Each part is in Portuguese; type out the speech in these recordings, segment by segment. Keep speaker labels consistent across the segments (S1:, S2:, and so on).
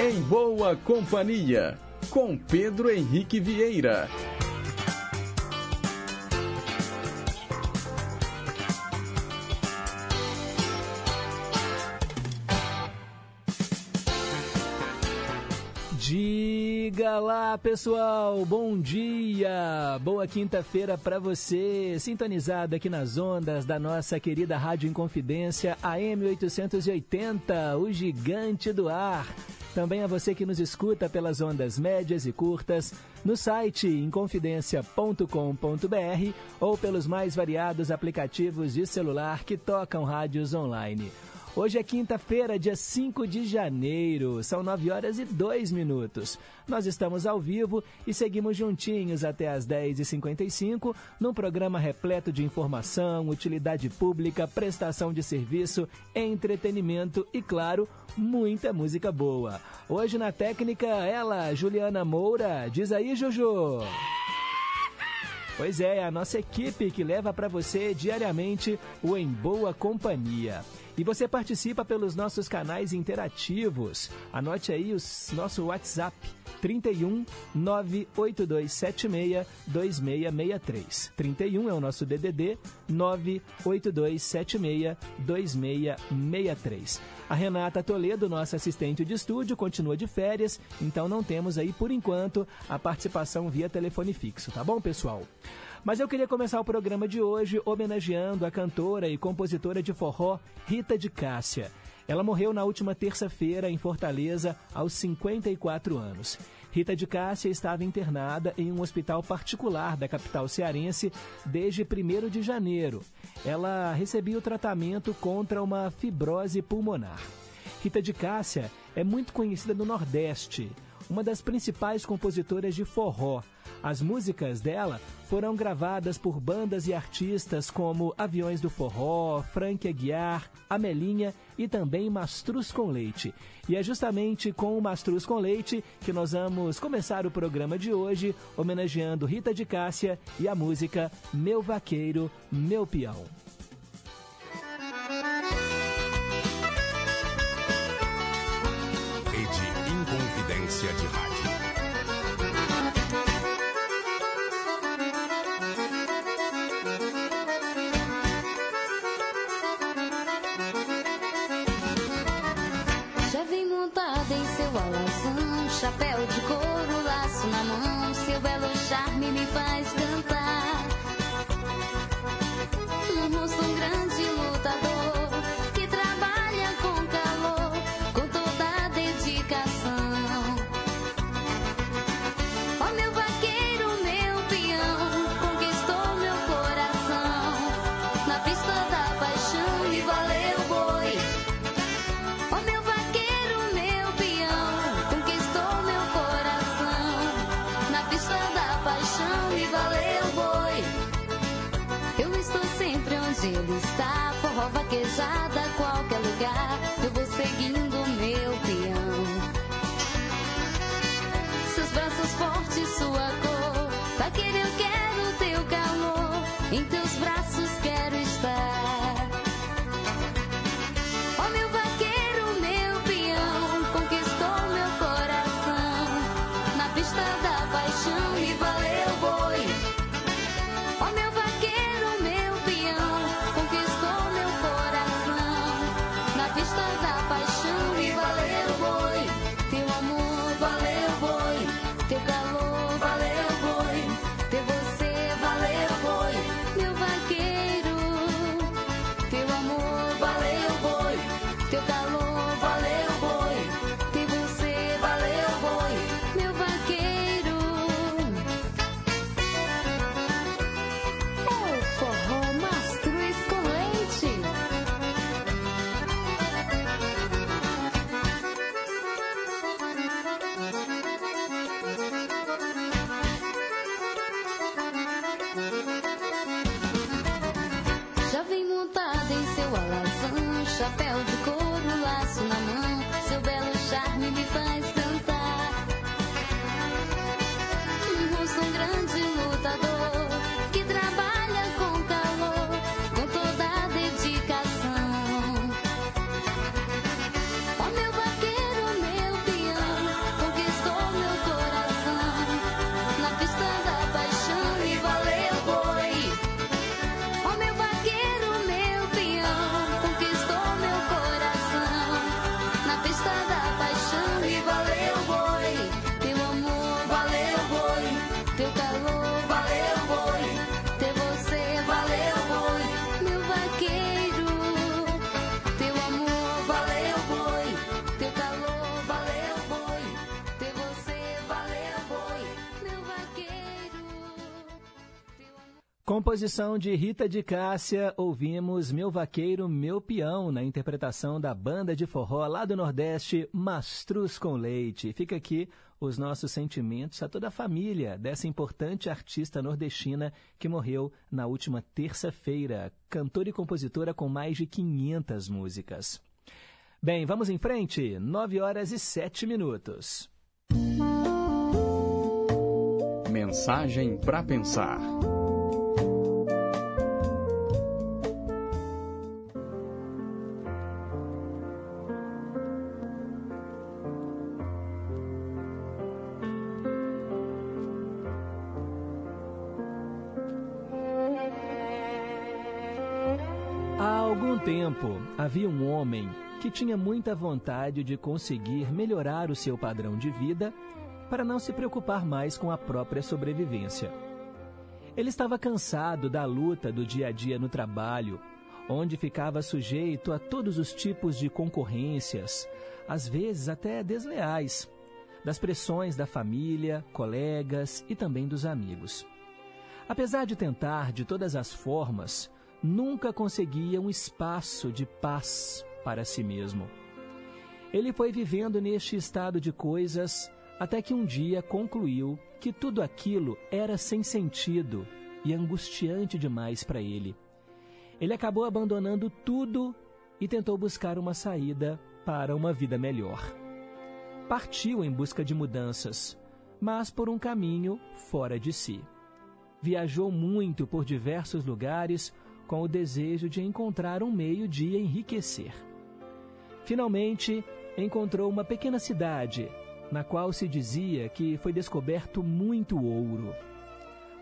S1: Em Boa Companhia, com Pedro Henrique Vieira.
S2: Diga lá, pessoal. Bom dia. Boa quinta-feira para você, sintonizado aqui nas ondas da nossa querida Rádio Inconfidência AM 880, o gigante do ar. Também a você que nos escuta pelas ondas médias e curtas, no site inconfidencia.com.br ou pelos mais variados aplicativos de celular que tocam rádios online. Hoje é quinta-feira, dia 5 de janeiro, são 9 horas e 2 minutos. Nós estamos ao vivo e seguimos juntinhos até as 10h55 num programa repleto de informação, utilidade pública, prestação de serviço, entretenimento e, claro, muita música boa. Hoje na técnica, ela, Juliana Moura. Diz aí, Juju. Pois é, a nossa equipe que leva para você diariamente o Em Boa Companhia. E você participa pelos nossos canais interativos. Anote aí o nosso WhatsApp 31 98276 2663. 31 é o nosso DDD 98276 2663. A Renata Toledo, nossa assistente de estúdio, continua de férias, então não temos aí por enquanto a participação via telefone fixo, tá bom, pessoal? Mas eu queria começar o programa de hoje homenageando a cantora e compositora de forró Rita de Cássia. Ela morreu na última terça-feira em Fortaleza, aos 54 anos. Rita de Cássia estava internada em um hospital particular da capital cearense desde 1 de janeiro. Ela recebia o tratamento contra uma fibrose pulmonar. Rita de Cássia é muito conhecida no Nordeste, uma das principais compositoras de forró. As músicas dela foram gravadas por bandas e artistas como Aviões do Forró, Frank Aguiar, Amelinha e também Mastruz com Leite. E é justamente com o Mastruz com Leite que nós vamos começar o programa de hoje, homenageando Rita de Cássia e a música Meu Vaqueiro, Meu Peão.
S3: Rede Inconfidência de Rádio.
S4: Já vem montada em seu alazão, chapéu de couro, laço na mão, seu belo charme me faz cantar. Ele está, forró vaquejada, qualquer lugar. Eu vou seguindo meu peão. Seus braços fortes, sua cor. Vaqueiro, eu quero chapéu
S2: Composição de Rita de Cássia, ouvimos Meu Vaqueiro, Meu Peão, na interpretação da banda de forró lá do Nordeste, Mastruz com Leite. Fica aqui os nossos sentimentos a toda a família dessa importante artista nordestina que morreu na última terça-feira, cantora e compositora com mais de 500 músicas. Bem, vamos em frente, 9 horas e 7 minutos.
S1: Mensagem para pensar.
S2: Tempo, havia um homem que tinha muita vontade de conseguir melhorar o seu padrão de vida para não se preocupar mais com a própria sobrevivência. Ele estava cansado da luta do dia a dia no trabalho, onde ficava sujeito a todos os tipos de concorrências, às vezes até desleais, das pressões da família, colegas e também dos amigos. Apesar de tentar de todas as formas, nunca conseguia um espaço de paz para si mesmo. Ele foi vivendo neste estado de coisas até que um dia concluiu que tudo aquilo era sem sentido e angustiante demais para ele. Ele acabou abandonando tudo e tentou buscar uma saída para uma vida melhor. Partiu em busca de mudanças, mas por um caminho fora de si. Viajou muito por diversos lugares com o desejo de encontrar um meio de enriquecer. Finalmente, encontrou uma pequena cidade, na qual se dizia que foi descoberto muito ouro.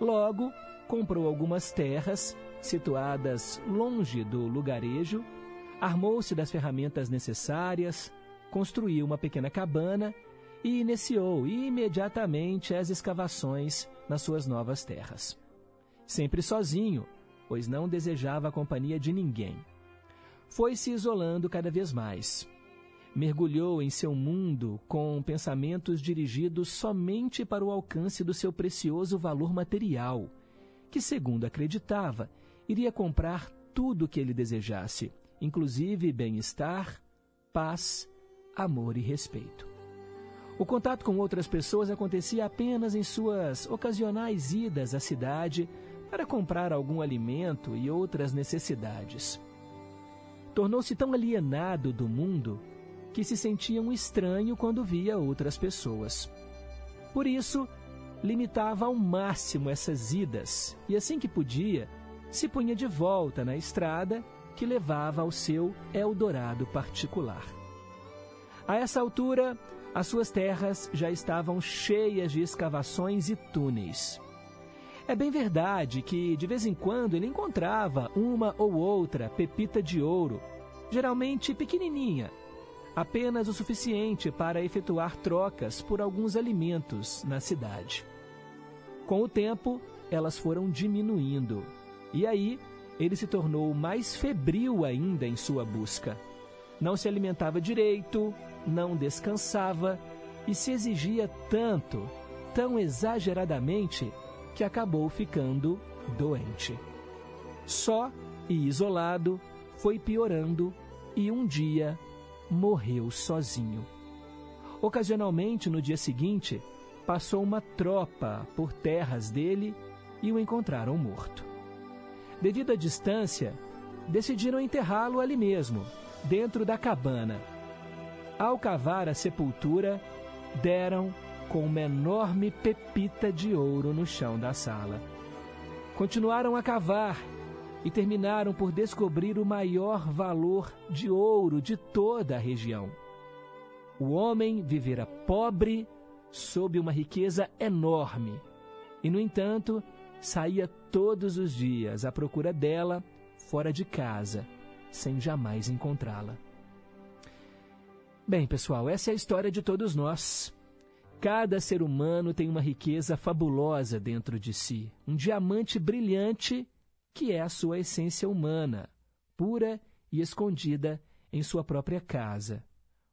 S2: Logo, comprou algumas terras, situadas longe do lugarejo, armou-se das ferramentas necessárias, construiu uma pequena cabana e iniciou imediatamente as escavações nas suas novas terras. Sempre sozinho, pois não desejava a companhia de ninguém. Foi se isolando cada vez mais. Mergulhou em seu mundo com pensamentos dirigidos somente para o alcance do seu precioso valor material, que, segundo acreditava, iria comprar tudo o que ele desejasse, inclusive bem-estar, paz, amor e respeito. O contato com outras pessoas acontecia apenas em suas ocasionais idas à cidade para comprar algum alimento e outras necessidades. Tornou-se tão alienado do mundo que se sentia um estranho quando via outras pessoas. Por isso, limitava ao máximo essas idas e, assim que podia, se punha de volta na estrada que levava ao seu Eldorado particular. A essa altura, as suas terras já estavam cheias de escavações e túneis. É bem verdade que, de vez em quando, ele encontrava uma ou outra pepita de ouro, geralmente pequenininha, apenas o suficiente para efetuar trocas por alguns alimentos na cidade. Com o tempo, elas foram diminuindo, e aí ele se tornou mais febril ainda em sua busca. Não se alimentava direito, não descansava e se exigia tanto, tão exageradamente, que acabou ficando doente. Só e isolado, foi piorando e um dia morreu sozinho. Ocasionalmente, no dia seguinte, passou uma tropa por terras dele e o encontraram morto. Devido à distância, decidiram enterrá-lo ali mesmo, dentro da cabana. Ao cavar a sepultura, deram com uma enorme pepita de ouro no chão da sala. Continuaram a cavar e terminaram por descobrir o maior valor de ouro de toda a região. O homem vivera pobre sob uma riqueza enorme e, no entanto, saía todos os dias à procura dela fora de casa, sem jamais encontrá-la. Bem, pessoal, essa é a história de todos nós. Cada ser humano tem uma riqueza fabulosa dentro de si, um diamante brilhante que é a sua essência humana, pura e escondida em sua própria casa,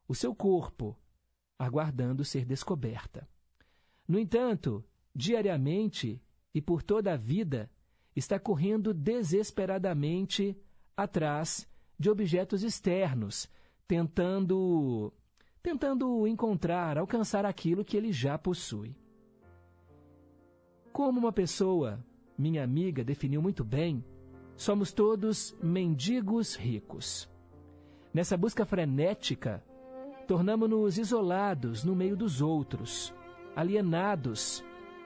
S2: o seu corpo, aguardando ser descoberta. No entanto, diariamente e por toda a vida, está correndo desesperadamente atrás de objetos externos, tentando tentando encontrar, alcançar aquilo que ele já possui. Como uma pessoa, minha amiga, definiu muito bem, somos todos mendigos ricos. Nessa busca frenética, tornamos-nos isolados no meio dos outros, alienados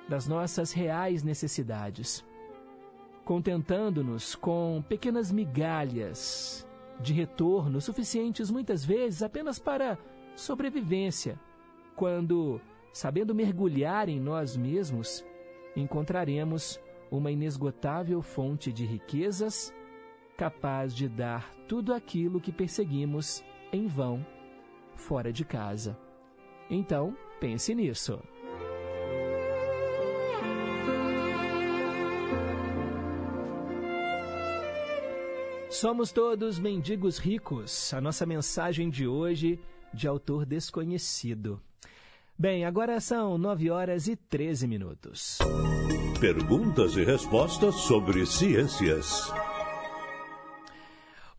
S2: das nossas reais necessidades, contentando-nos com pequenas migalhas de retorno suficientes muitas vezes apenas para sobrevivência, quando, sabendo mergulhar em nós mesmos, encontraremos uma inesgotável fonte de riquezas capaz de dar tudo aquilo que perseguimos em vão fora de casa. Então, pense nisso. Somos todos mendigos ricos. A nossa mensagem de hoje, de autor desconhecido. Bem, agora são 9 horas e 13 minutos.
S5: Perguntas e respostas sobre ciências.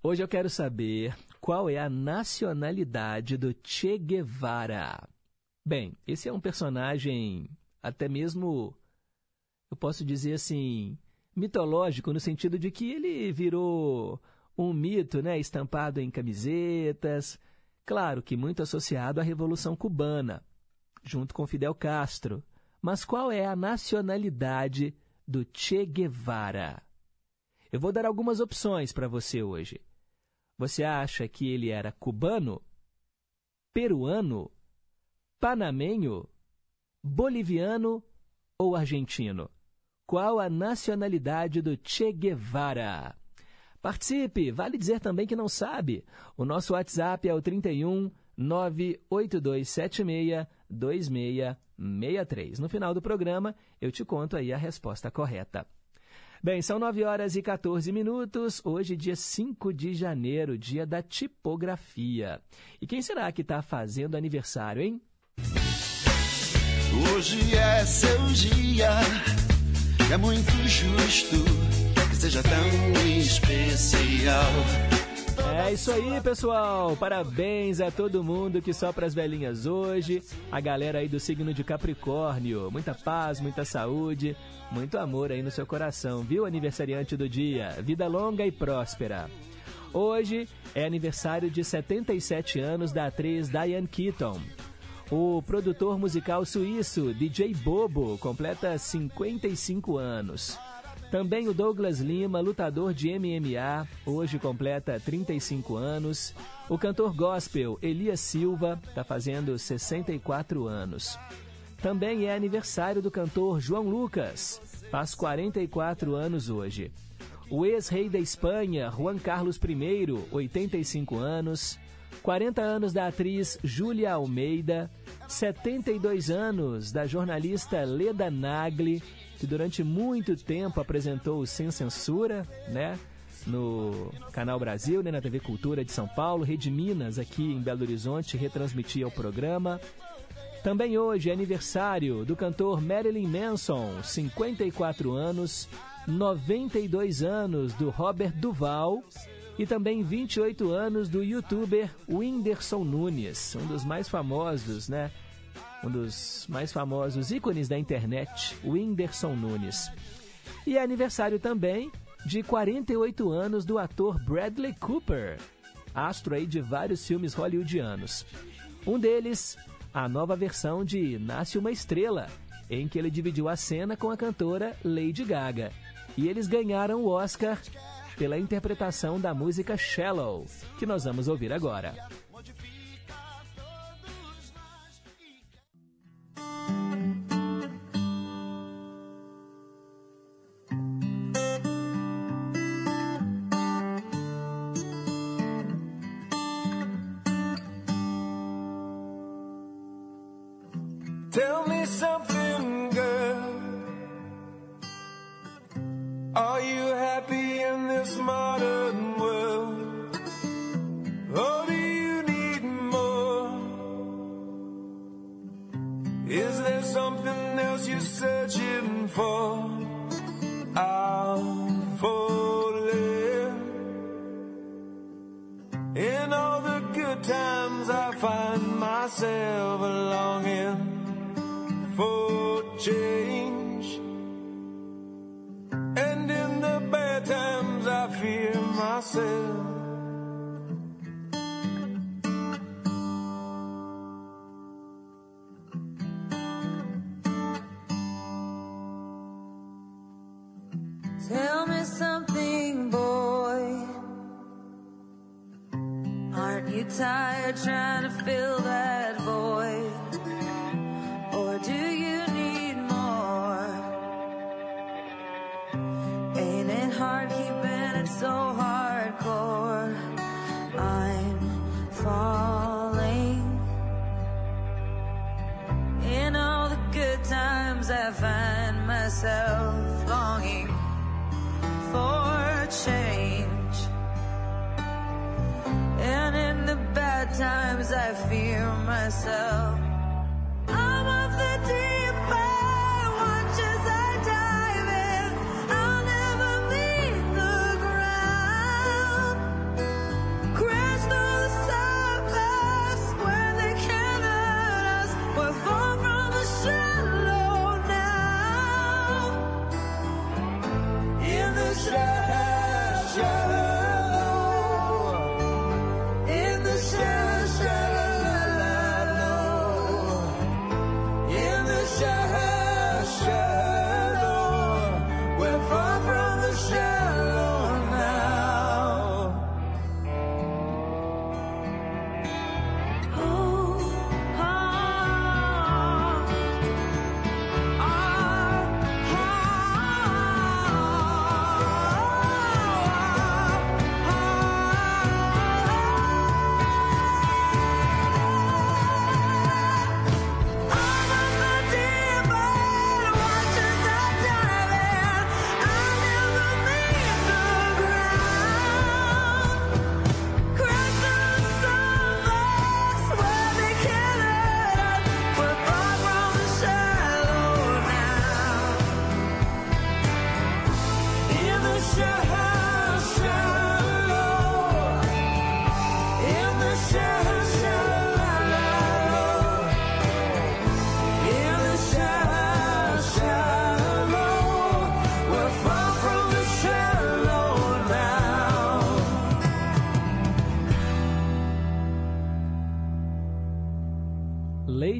S2: Hoje eu quero saber qual é a nacionalidade do Che Guevara. Bem, esse é um personagem até mesmo, eu posso dizer assim, mitológico, no sentido de que ele virou um mito, né, estampado em camisetas, claro que muito associado à Revolução Cubana, junto com Fidel Castro. Mas qual é a nacionalidade do Che Guevara? Eu vou dar algumas opções para você hoje. Você acha que ele era cubano, peruano, panamenho, boliviano ou argentino? Qual a nacionalidade do Che Guevara? Participe! Vale dizer também que não sabe. O nosso WhatsApp é o 31 98276 2663. No final do programa, eu te conto aí a resposta correta. Bem, são 9 horas e 14 minutos. Hoje, dia 5 de janeiro, dia da tipografia. E quem será que está fazendo aniversário, hein?
S6: Hoje é seu dia, é muito justo seja tão especial.
S2: É isso aí, pessoal. Parabéns a todo mundo que sopra as velhinhas hoje. A galera aí do signo de Capricórnio. Muita paz, muita saúde, muito amor aí no seu coração, viu, aniversariante do dia? Vida longa e próspera. Hoje é aniversário de 77 anos da atriz Diane Keaton. O produtor musical suíço DJ Bobo completa 55 anos. Também o Douglas Lima, lutador de MMA, hoje completa 35 anos. O cantor gospel Elias Silva está fazendo 64 anos. Também é aniversário do cantor João Lucas, faz 44 anos hoje. O ex-rei da Espanha, Juan Carlos I, 85 anos. 40 anos da atriz Júlia Almeida. 72 anos da jornalista Leda Nagli, que durante muito tempo apresentou o Sem Censura, né? No Canal Brasil, né, na TV Cultura de São Paulo, Rede Minas, aqui em Belo Horizonte, retransmitia o programa. Também hoje é aniversário do cantor Marilyn Manson, 54 anos, 92 anos do Robert Duval e também 28 anos do youtuber Whindersson Nunes, um dos mais famosos, né? Um dos mais famosos ícones da internet, Whindersson Nunes. E é aniversário também de 48 anos do ator Bradley Cooper, astro aí de vários filmes hollywoodianos. Um deles a nova versão de Nasce uma Estrela, em que ele dividiu a cena com a cantora Lady Gaga. E eles ganharam o Oscar pela interpretação da música Shallow, que nós vamos ouvir agora.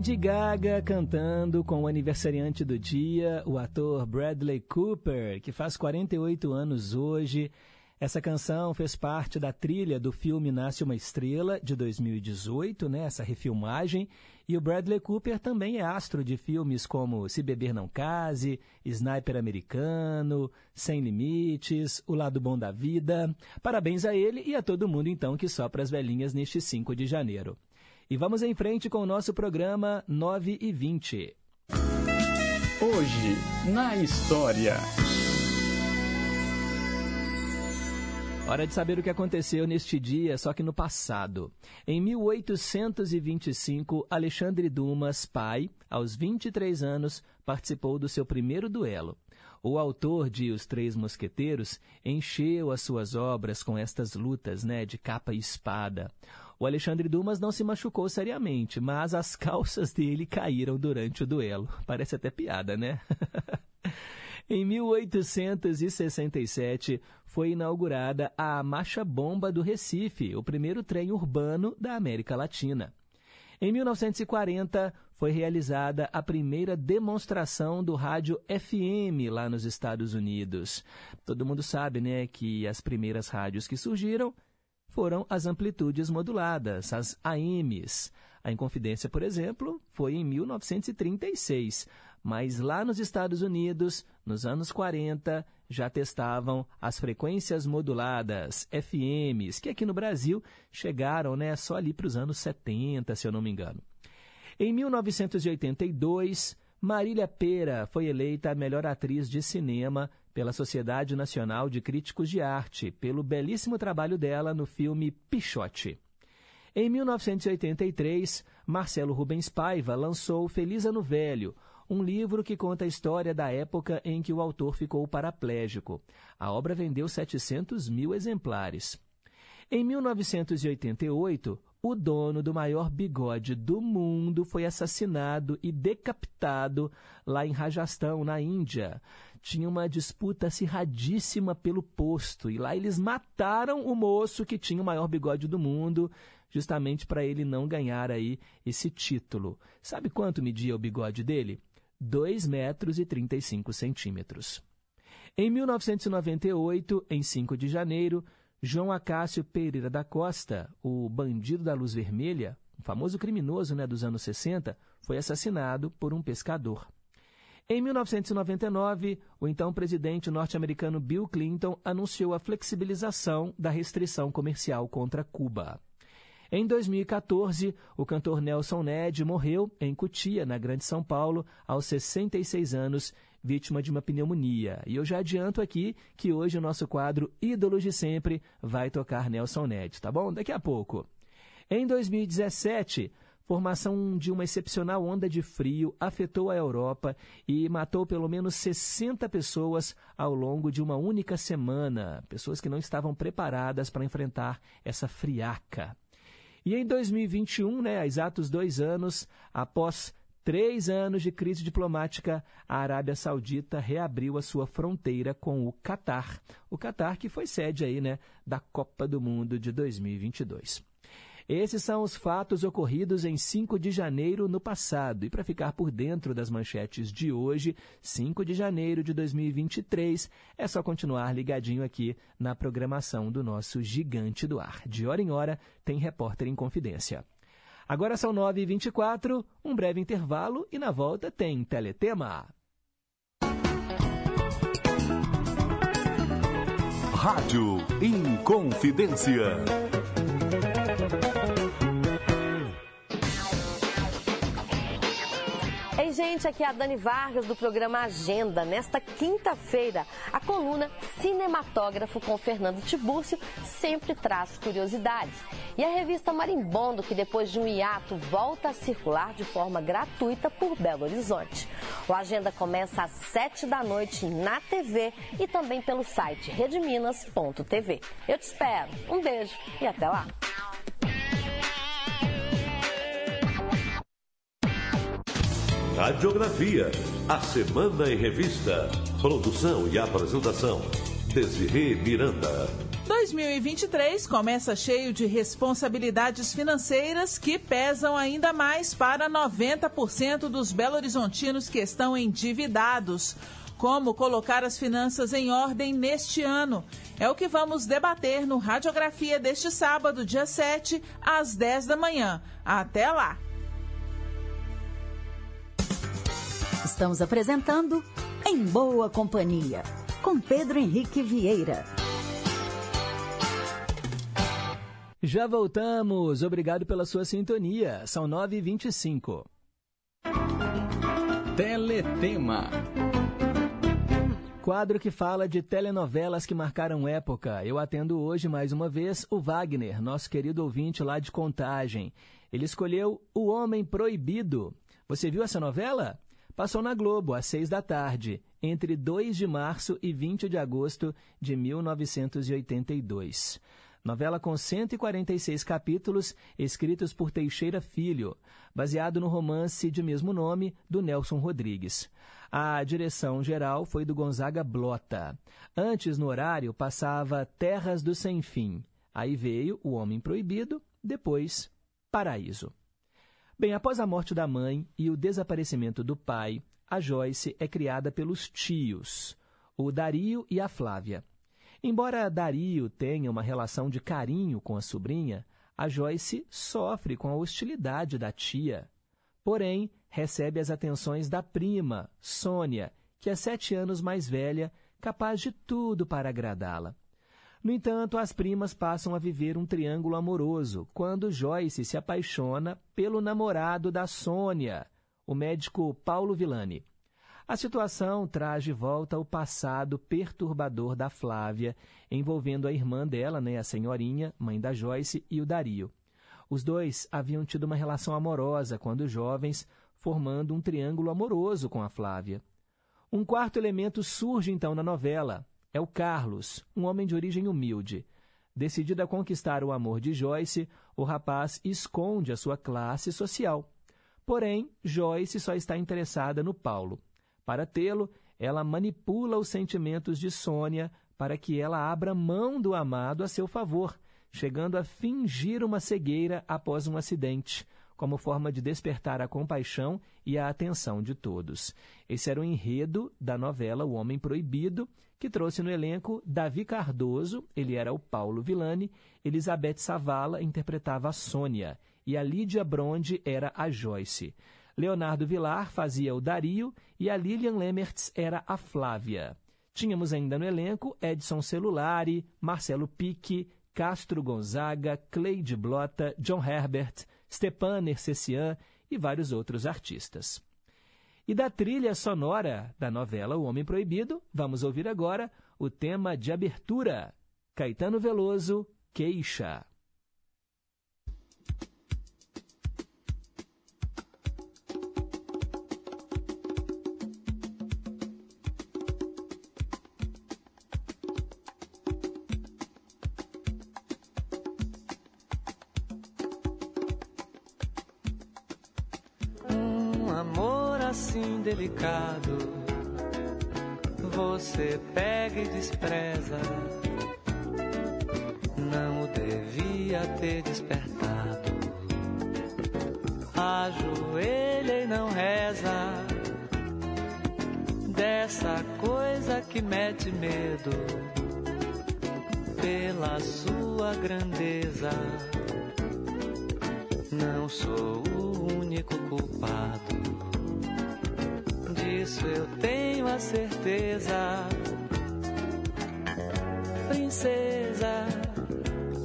S2: Lady Gaga cantando com o aniversariante do dia, o ator Bradley Cooper, que faz 48 anos hoje. Essa canção fez parte da trilha do filme Nasce uma Estrela, de 2018, né, essa refilmagem. E o Bradley Cooper também é astro de filmes como Se Beber Não Case, Sniper Americano, Sem Limites, O Lado Bom da Vida. Parabéns a ele e a todo mundo, então, que sopra as velhinhas neste 5 de janeiro. E vamos em frente com o nosso programa 9 e 20.
S1: Hoje, na história.
S2: Hora de saber o que aconteceu neste dia, só que no passado. Em 1825, Alexandre Dumas, pai, aos 23 anos, participou do seu primeiro duelo. O autor de Os Três Mosqueteiros encheu as suas obras com estas lutas né, de capa e espada. O Alexandre Dumas não se machucou seriamente, mas as calças dele caíram durante o duelo. Parece até piada, né? Em 1867, foi inaugurada a Marcha Bomba do Recife, o primeiro trem urbano da América Latina. Em 1940, foi realizada a primeira demonstração do rádio FM lá nos Estados Unidos. Todo mundo sabe, né, que as primeiras rádios que surgiram foram as amplitudes moduladas, as AMs. A Inconfidência, por exemplo, foi em 1936, mas lá nos Estados Unidos, nos anos 40, já testavam as frequências moduladas, FMs, que aqui no Brasil chegaram né, só ali para os anos 70, se eu não me engano. Em 1982, Marília Pera foi eleita a melhor atriz de cinema pela Sociedade Nacional de Críticos de Arte, pelo belíssimo trabalho dela no filme Pichote. Em 1983, Marcelo Rubens Paiva lançou Feliz Ano Velho, um livro que conta a história da época em que o autor ficou paraplégico. A obra vendeu 700 mil exemplares. Em 1988, o dono do maior bigode do mundo foi assassinado e decapitado lá em Rajastão, na Índia. Tinha uma disputa acirradíssima pelo posto e lá eles mataram o moço que tinha o maior bigode do mundo, justamente para ele não ganhar aí esse título. Sabe quanto media o bigode dele? 2 metros e 35 centímetros. Em 1998, em 5 de janeiro, João Acácio Pereira da Costa, o bandido da luz vermelha, um famoso criminoso né, dos anos 60, foi assassinado por um pescador. Em 1999, o então presidente norte-americano Bill Clinton anunciou a flexibilização da restrição comercial contra Cuba. Em 2014, o cantor Nelson Ned morreu em Cutia, na Grande São Paulo, aos 66 anos, vítima de uma pneumonia. E eu já adianto aqui que hoje o nosso quadro Ídolos de Sempre vai tocar Nelson Ned, tá bom? Daqui a pouco. Em 2017, formação de uma excepcional onda de frio afetou a Europa e matou pelo menos 60 pessoas ao longo de uma única semana. Pessoas que não estavam preparadas para enfrentar essa friaca. E em 2021, né, há exatos dois anos, após três anos de crise diplomática, a Arábia Saudita reabriu a sua fronteira com o Catar. O Catar que foi sede aí, né, da Copa do Mundo de 2022. Esses são os fatos ocorridos em 5 de janeiro no passado. E para ficar por dentro das manchetes de hoje, 5 de janeiro de 2023, é só continuar ligadinho aqui na programação do nosso Gigante do Ar. De hora em hora, tem Repórter em Confidência. Agora são 9h24, um breve intervalo e na volta tem Teletema.
S5: Rádio Inconfidência.
S7: Gente, aqui é a Dani Vargas do programa Agenda. Nesta quinta-feira, a coluna Cinematógrafo com Fernando Tibúrcio sempre traz curiosidades. E a revista Marimbondo, que depois de um hiato volta a circular de forma gratuita por Belo Horizonte. O Agenda começa às sete da noite na TV e também pelo site redeminas.tv. Eu te espero. Um beijo e até lá.
S5: Radiografia, a Semana em Revista. Produção e apresentação, Desirê Miranda.
S8: 2023 começa cheio de responsabilidades financeiras que pesam ainda mais para 90% dos belo-horizontinos que estão endividados. Como colocar as finanças em ordem neste ano? É o que vamos debater no Radiografia deste sábado, dia 7, às 10 da manhã. Até lá!
S9: Estamos apresentando Em Boa Companhia, com Pedro Henrique Vieira.
S2: Já voltamos. Obrigado pela sua sintonia. São 9h25.
S1: Teletema.
S2: Quadro que fala de telenovelas que marcaram época. Eu atendo hoje mais uma vez o Wagner, nosso querido ouvinte lá de Contagem. Ele escolheu O Homem Proibido. Você viu essa novela? Passou na Globo às seis da tarde, entre 2 de março e 20 de agosto de 1982. Novela com 146 capítulos, escritos por Teixeira Filho, baseado no romance de mesmo nome do Nelson Rodrigues. A direção geral foi do Gonzaga Blota. Antes, no horário, passava Terras do Sem Fim. Aí veio O Homem Proibido, depois Paraíso. Bem, após a morte da mãe e o desaparecimento do pai, a Joyce é criada pelos tios, o Dario e a Flávia. Embora Dario tenha uma relação de carinho com a sobrinha, a Joyce sofre com a hostilidade da tia. Porém, recebe as atenções da prima, Sônia, que é sete anos mais velha, capaz de tudo para agradá-la. No entanto, as primas passam a viver um triângulo amoroso quando Joyce se apaixona pelo namorado da Sônia, o médico Paulo Villani. A situação traz de volta o passado perturbador da Flávia, envolvendo a irmã dela, né, a senhorinha, mãe da Joyce, e o Dario. Os dois haviam tido uma relação amorosa quando jovens, formando um triângulo amoroso com a Flávia. Um quarto elemento surge então na novela, é o Carlos, um homem de origem humilde. Decidido a conquistar o amor de Joyce, o rapaz esconde a sua classe social. Porém, Joyce só está interessada no Paulo. Para tê-lo, ela manipula os sentimentos de Sônia para que ela abra mão do amado a seu favor, chegando a fingir uma cegueira após um acidente, como forma de despertar a compaixão e a atenção de todos. Esse era o enredo da novela O Homem Proibido, que trouxe no elenco Davi Cardoso, ele era o Paulo Villani, Elizabeth Savala interpretava a Sônia e a Lídia Bronde era a Joyce. Leonardo Vilar fazia o Dario e a Lilian Lemertz era a Flávia. Tínhamos ainda no elenco Edson Celulari, Marcelo Pique, Castro Gonzaga, Cleide Blota, John Herbert, Stepan Nercessian e vários outros artistas. E da trilha sonora da novela O Homem Proibido, vamos ouvir agora o tema de abertura, Caetano Veloso, Queixa.
S10: Delicado, você pega e despreza. Não o devia ter despertado. Ajoelha e não reza. Dessa coisa que mete medo pela sua grandeza. Não sou o único culpado. Disso eu tenho a certeza. Princesa,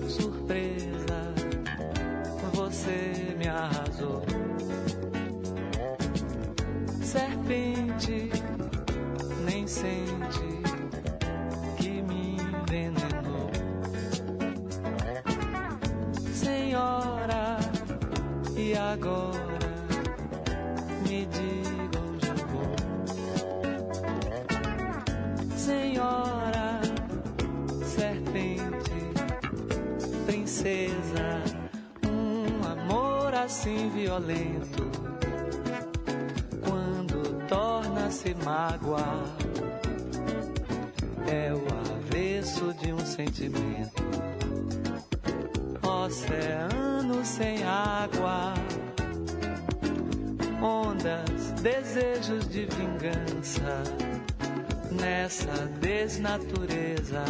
S10: surpresa, você me arrasou. Assim violento, quando torna-se mágoa, é o avesso de um sentimento. Oceano sem água, ondas, desejos de vingança nessa desnatureza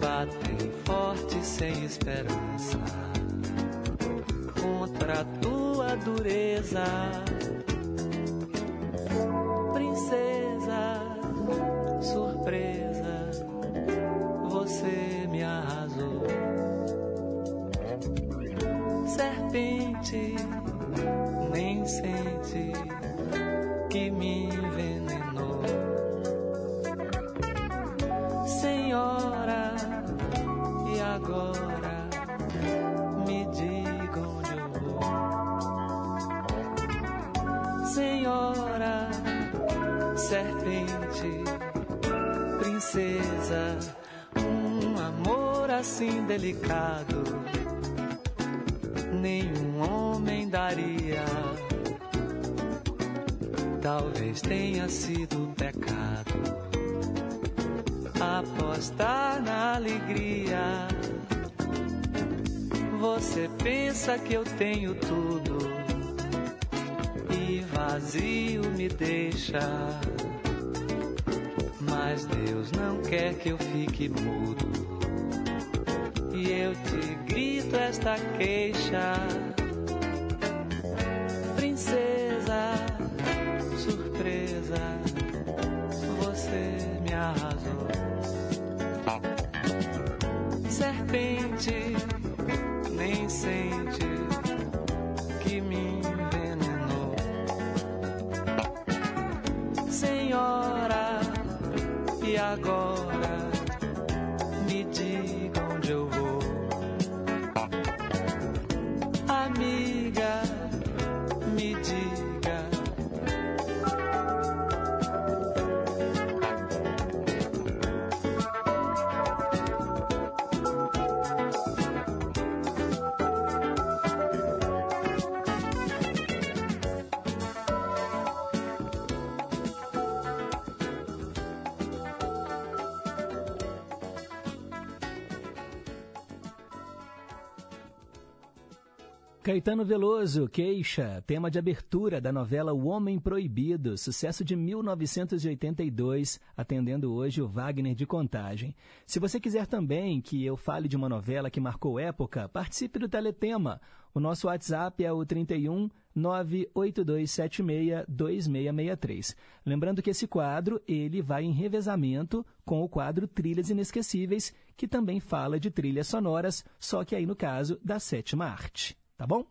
S10: batem forte sem esperança contra a tua dureza, assim delicado, nenhum homem daria. Talvez tenha sido pecado apostar na alegria. Você pensa que eu tenho tudo e vazio me deixa. Mas Deus não quer que eu fique mudo. Esta queixa.
S2: Caetano Veloso, Queixa, tema de abertura da novela O Homem Proibido, sucesso de 1982, atendendo hoje o Wagner de Contagem. Se você quiser também que eu fale de uma novela que marcou época, participe do Teletema. O nosso WhatsApp é o 31 98276 2663. Lembrando que esse quadro, ele vai em revezamento com o quadro Trilhas Inesquecíveis, que também fala de trilhas sonoras, só que aí no caso da sétima arte tá bom?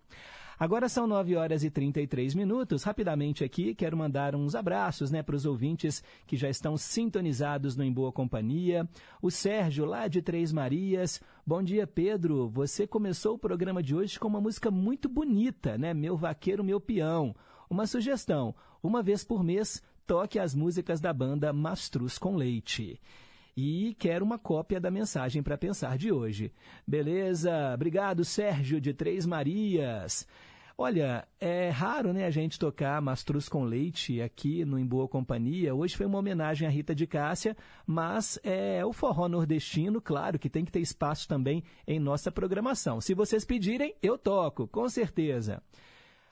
S2: Agora são 9 horas e 33 minutos. Rapidamente aqui, quero mandar uns abraços né, para os ouvintes que já estão sintonizados no Em Boa Companhia. O Sérgio, lá de Três Marias. Bom dia, Pedro. Você começou o programa de hoje com uma música muito bonita, né? Meu Vaqueiro, Meu Peão. Uma sugestão: uma vez por mês, toque as músicas da banda Mastruz com Leite e quero uma cópia da mensagem para pensar de hoje. Beleza? Obrigado, Sérgio de Três Marias. Olha, é raro né, a gente tocar Mastruz com Leite aqui no Em Boa Companhia. Hoje foi uma homenagem à Rita de Cássia, mas é o forró nordestino, claro que tem que ter espaço também em nossa programação. Se vocês pedirem, eu toco, com certeza.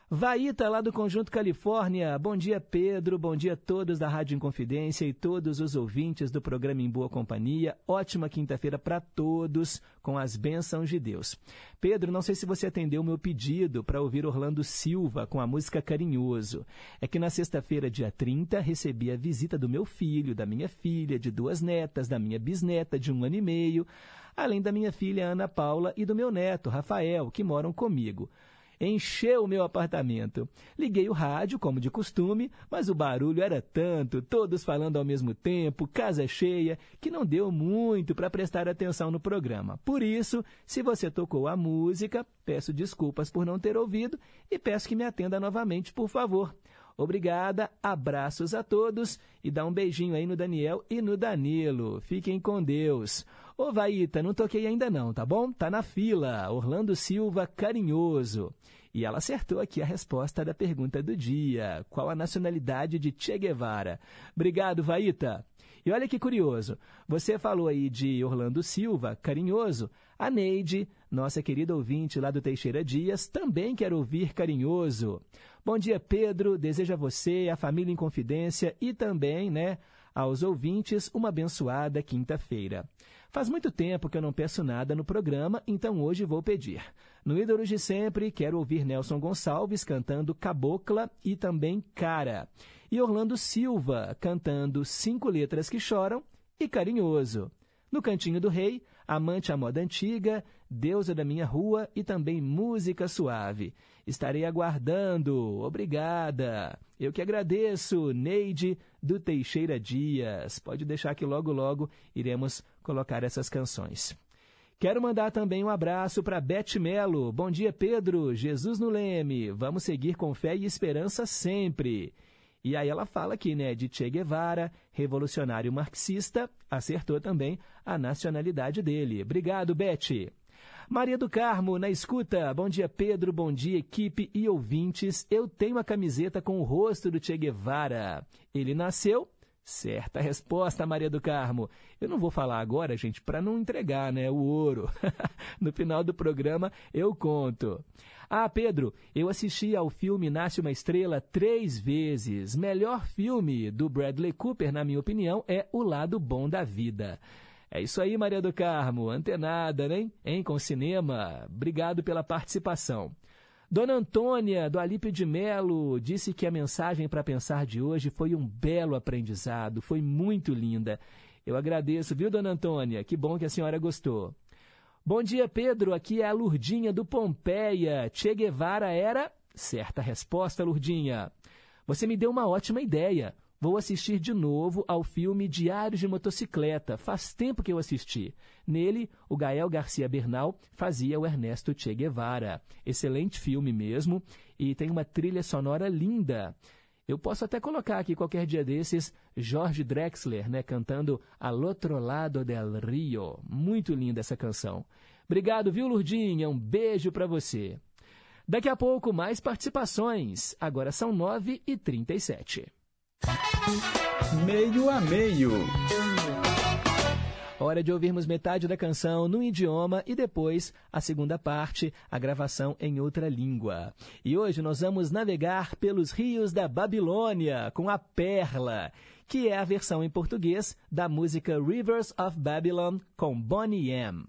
S2: Vaíta, lá do Conjunto Califórnia. Bom dia, Pedro. Bom dia a todos da Rádio Inconfidência e todos os ouvintes do programa Em Boa Companhia. Ótima quinta-feira para todos, com as bênçãos de Deus. Pedro, não sei se você atendeu o meu pedido para ouvir Orlando Silva com a música Carinhoso. É que na sexta-feira, dia 30, recebi a visita do meu filho, da minha filha, de duas netas, da minha bisneta de um ano e meio, além da minha filha Ana Paula e do meu neto, Rafael, que moram comigo encheu o meu apartamento. Liguei o rádio, como de costume, mas o barulho era tanto, todos falando ao mesmo tempo, casa cheia, que não deu muito para prestar atenção no programa. Por isso, se você tocou a música, peço desculpas por não ter ouvido e peço que me atenda novamente, por favor. Obrigada, abraços a todos e dá um beijinho aí no Daniel e no Danilo. Fiquem com Deus. Ô Vaíta, não toquei ainda não, tá bom? Tá na fila. Orlando Silva, carinhoso. E ela acertou aqui a resposta da pergunta do dia. Qual a nacionalidade de Che Guevara? Obrigado, Vaíta. E olha que curioso, você falou aí de Orlando Silva, carinhoso. A Neide, nossa querida ouvinte lá do Teixeira Dias, também quer ouvir carinhoso. Bom dia, Pedro. Desejo a você, a família em confidência e também, né, aos ouvintes, uma abençoada quinta-feira. Faz muito tempo que eu não peço nada no programa, então hoje vou pedir. No Ídolos de Sempre, quero ouvir Nelson Gonçalves cantando Cabocla e também Cara. E Orlando Silva cantando Cinco Letras que Choram e Carinhoso. No Cantinho do Rei, Amante à Moda Antiga, Deusa da Minha Rua e também Música Suave. Estarei aguardando. Obrigada. Eu que agradeço, Neide do Teixeira Dias. Pode deixar que logo, logo iremos colocar essas canções. Quero mandar também um abraço para Beth Melo. Bom dia, Pedro. Jesus no Leme. Vamos seguir com fé e esperança sempre. E aí ela fala aqui, né, de Che Guevara, revolucionário marxista, acertou também a nacionalidade dele. Obrigado, Beth. Maria do Carmo, na escuta. Bom dia, Pedro. Bom dia, equipe e ouvintes. Eu tenho a camiseta com o rosto do Che Guevara. Ele nasceu Certa resposta, Maria do Carmo. Eu não vou falar agora, gente, para não entregar, né, o ouro. no final do programa eu conto. Ah, Pedro, eu assisti ao filme Nasce uma Estrela três vezes. Melhor filme do Bradley Cooper, na minha opinião, é O Lado Bom da Vida. É isso aí, Maria do Carmo. Antenada, né? Hein, com cinema. Obrigado pela participação. Dona Antônia, do Alípio de Melo, disse que a mensagem para pensar de hoje foi um belo aprendizado, foi muito linda. Eu agradeço, viu, Dona Antônia? Que bom que a senhora gostou. Bom dia, Pedro. Aqui é a Lurdinha do Pompeia. Che Guevara era. Certa resposta, Lurdinha. Você me deu uma ótima ideia. Vou assistir de novo ao filme Diários de Motocicleta. Faz tempo que eu assisti. Nele, o Gael Garcia Bernal fazia o Ernesto Che Guevara. Excelente filme mesmo e tem uma trilha sonora linda. Eu posso até colocar aqui qualquer dia desses Jorge Drexler, né, cantando Al outro lado del rio. Muito linda essa canção. Obrigado, viu, Lurdinha? Um beijo para você. Daqui a pouco, mais participações. Agora são 9h37.
S1: Meio a meio.
S11: Hora de ouvirmos metade da canção num idioma e depois a segunda parte, a gravação em outra língua. E hoje nós vamos navegar pelos rios da Babilônia com a Perla, que é a versão em português da música Rivers of Babylon com Bonnie M.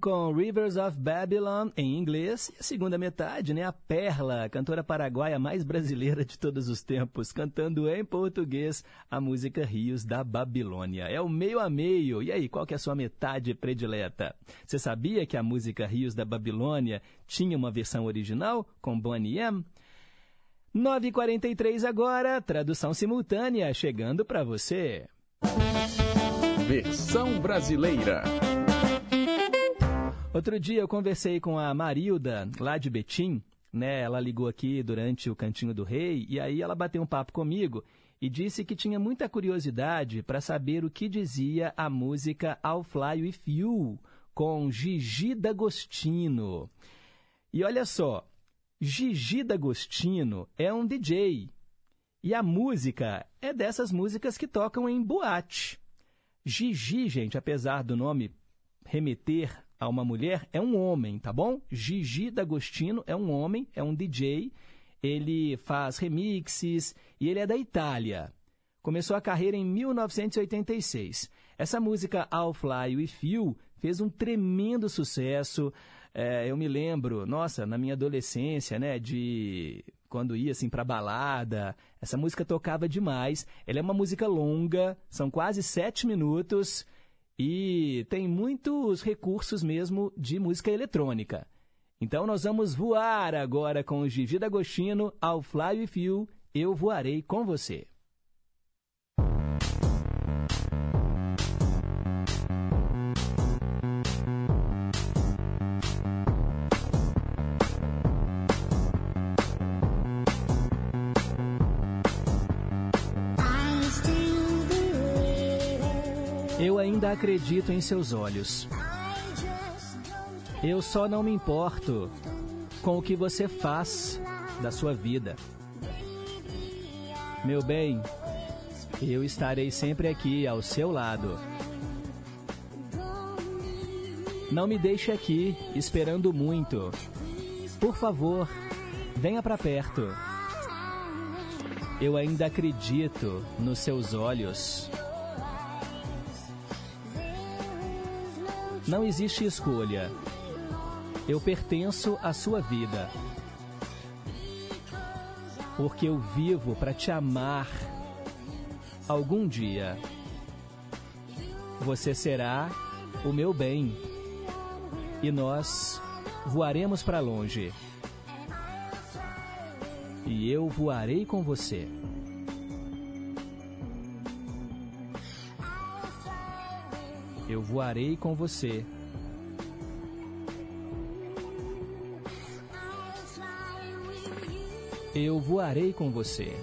S2: com Rivers of Babylon em inglês e a segunda metade, né, a Perla, cantora paraguaia mais brasileira de todos os tempos, cantando em português a música Rios da Babilônia. É o meio a meio. E aí, qual que é a sua metade predileta? Você sabia que a música Rios da Babilônia tinha uma versão original com Bonnie M? 9h43 agora, tradução simultânea chegando para você.
S1: Versão brasileira.
S2: Outro dia eu conversei com a Marilda, lá de Betim, né? Ela ligou aqui durante o Cantinho do Rei e aí ela bateu um papo comigo e disse que tinha muita curiosidade para saber o que dizia a música I'll Fly With You, com Gigi D'Agostino. E olha só, Gigi D'Agostino é um DJ e a música é dessas músicas que tocam em boate. Gigi, gente, apesar do nome remeter a uma mulher, é um homem, tá bom? Gigi D'Agostino é um homem, é um DJ, ele faz remixes e ele é da Itália. Começou a carreira em 1986. Essa música I'll Fly With You fez um tremendo sucesso. É, eu me lembro, nossa, na minha adolescência, né, de quando ia assim para balada, essa música tocava demais. Ela é uma música longa, são quase sete minutos e tem muitos recursos mesmo de música eletrônica. Então nós vamos voar agora com o Gigi D'Agostino ao Fly With You, Eu Voarei Com Você. Eu ainda acredito em seus olhos. Eu só não me importo com o que você faz da sua vida. Meu bem, eu estarei sempre aqui ao seu lado. Não me deixe aqui esperando muito. Por favor, venha para perto. Eu ainda acredito nos seus olhos. Não existe escolha. Eu pertenço à sua vida. Porque eu vivo para te amar. Algum dia você será o meu bem e nós voaremos para longe. E eu voarei com você. Eu voarei com você. Eu voarei com você.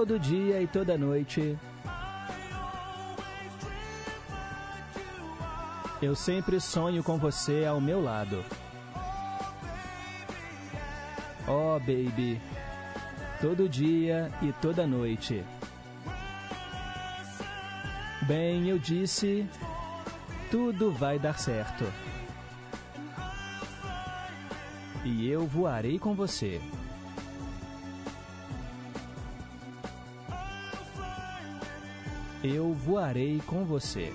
S2: Todo dia e toda noite. Eu sempre sonho com você ao meu lado. Oh, baby. Todo dia e toda noite. Bem, eu disse, tudo vai dar certo. E eu voarei com você. Eu voarei com você.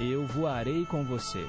S2: Eu voarei com você.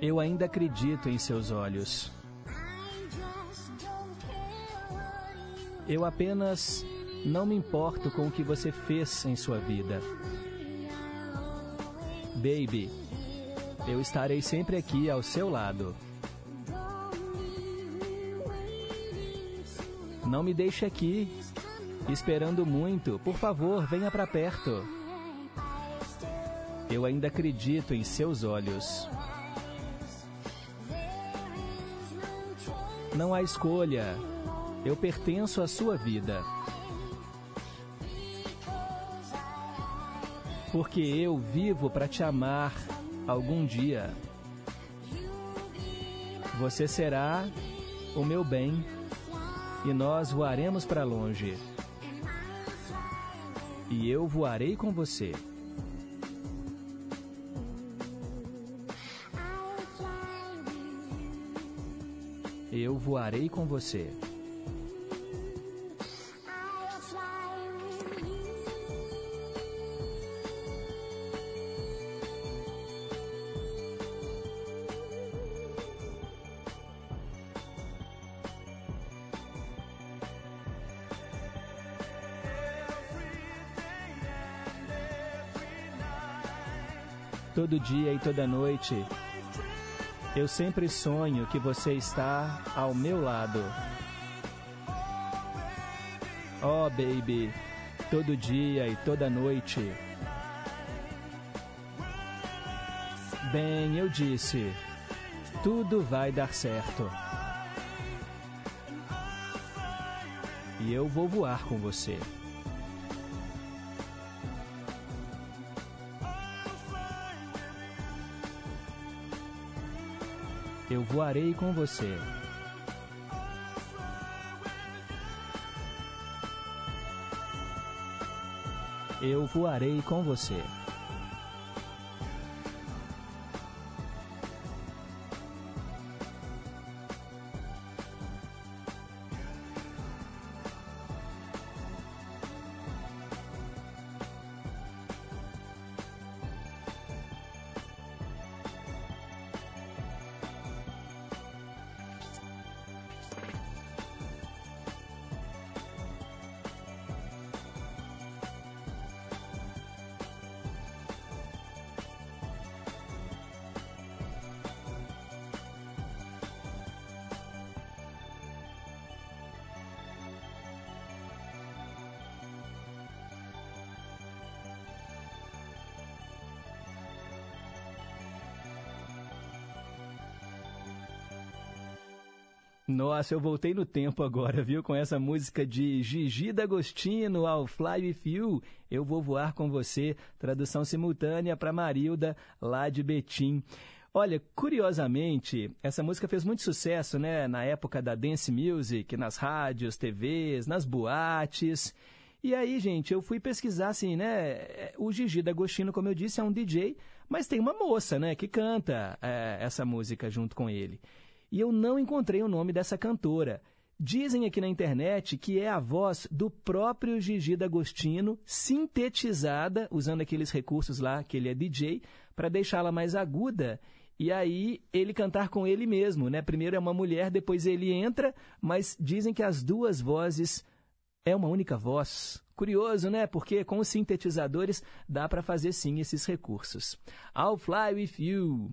S2: Eu ainda acredito em seus olhos. Eu apenas não me importo com o que você fez em sua vida. Baby, eu estarei sempre aqui ao seu lado. Não me deixe aqui, esperando muito. Por favor, venha para perto. Eu ainda acredito em seus olhos. Não há escolha. Eu pertenço à sua vida. Porque eu vivo para te amar algum dia. Você será o meu bem e nós voaremos para longe. E eu voarei com você. Voarei com você. Todo dia e toda noite, eu sempre sonho que você está ao meu lado. Oh, baby, todo dia e toda noite. Bem, eu disse, tudo vai dar certo. E eu vou voar com você. Eu voarei com você. Eu voarei com você. Nossa, eu voltei no tempo agora, viu? Com essa música de Gigi D'Agostino, ao Fly With You, Eu Vou Voar Com Você, tradução simultânea para Marilda, lá de Betim. Olha, curiosamente, essa música fez muito sucesso, né? Na época da dance music, nas rádios, TVs, nas boates. E aí, gente, eu fui pesquisar, assim, né? O Gigi D'Agostino, como eu disse, é um DJ, mas tem uma moça, né? Que canta é, essa música junto com ele e eu não encontrei o nome dessa cantora. Dizem aqui na internet que é a voz do próprio Gigi D'Agostino, sintetizada, usando aqueles recursos lá que ele é DJ, para deixá-la mais aguda. E aí ele cantar com ele mesmo, né? Primeiro é uma mulher, depois ele entra, mas dizem que as duas vozes é uma única voz. Curioso, né? Porque com os sintetizadores dá para fazer sim esses recursos. I'll fly with you.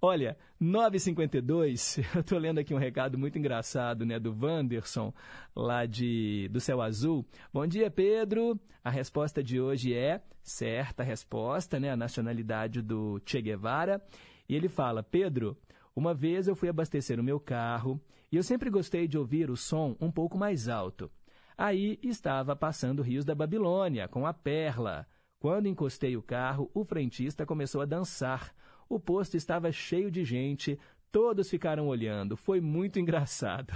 S2: Olha, 952, eu estou lendo aqui um recado muito engraçado, né, do Wanderson, lá de do Céu Azul. Bom dia, Pedro. A resposta de hoje é certa resposta, né, a nacionalidade do Che Guevara. E ele fala: "Pedro, uma vez eu fui abastecer o meu carro e eu sempre gostei de ouvir o som um pouco mais alto. Aí estava passando rios da Babilônia, com a perla. Quando encostei o carro, o frentista começou a dançar. O posto estava cheio de gente, todos ficaram olhando. Foi muito engraçado.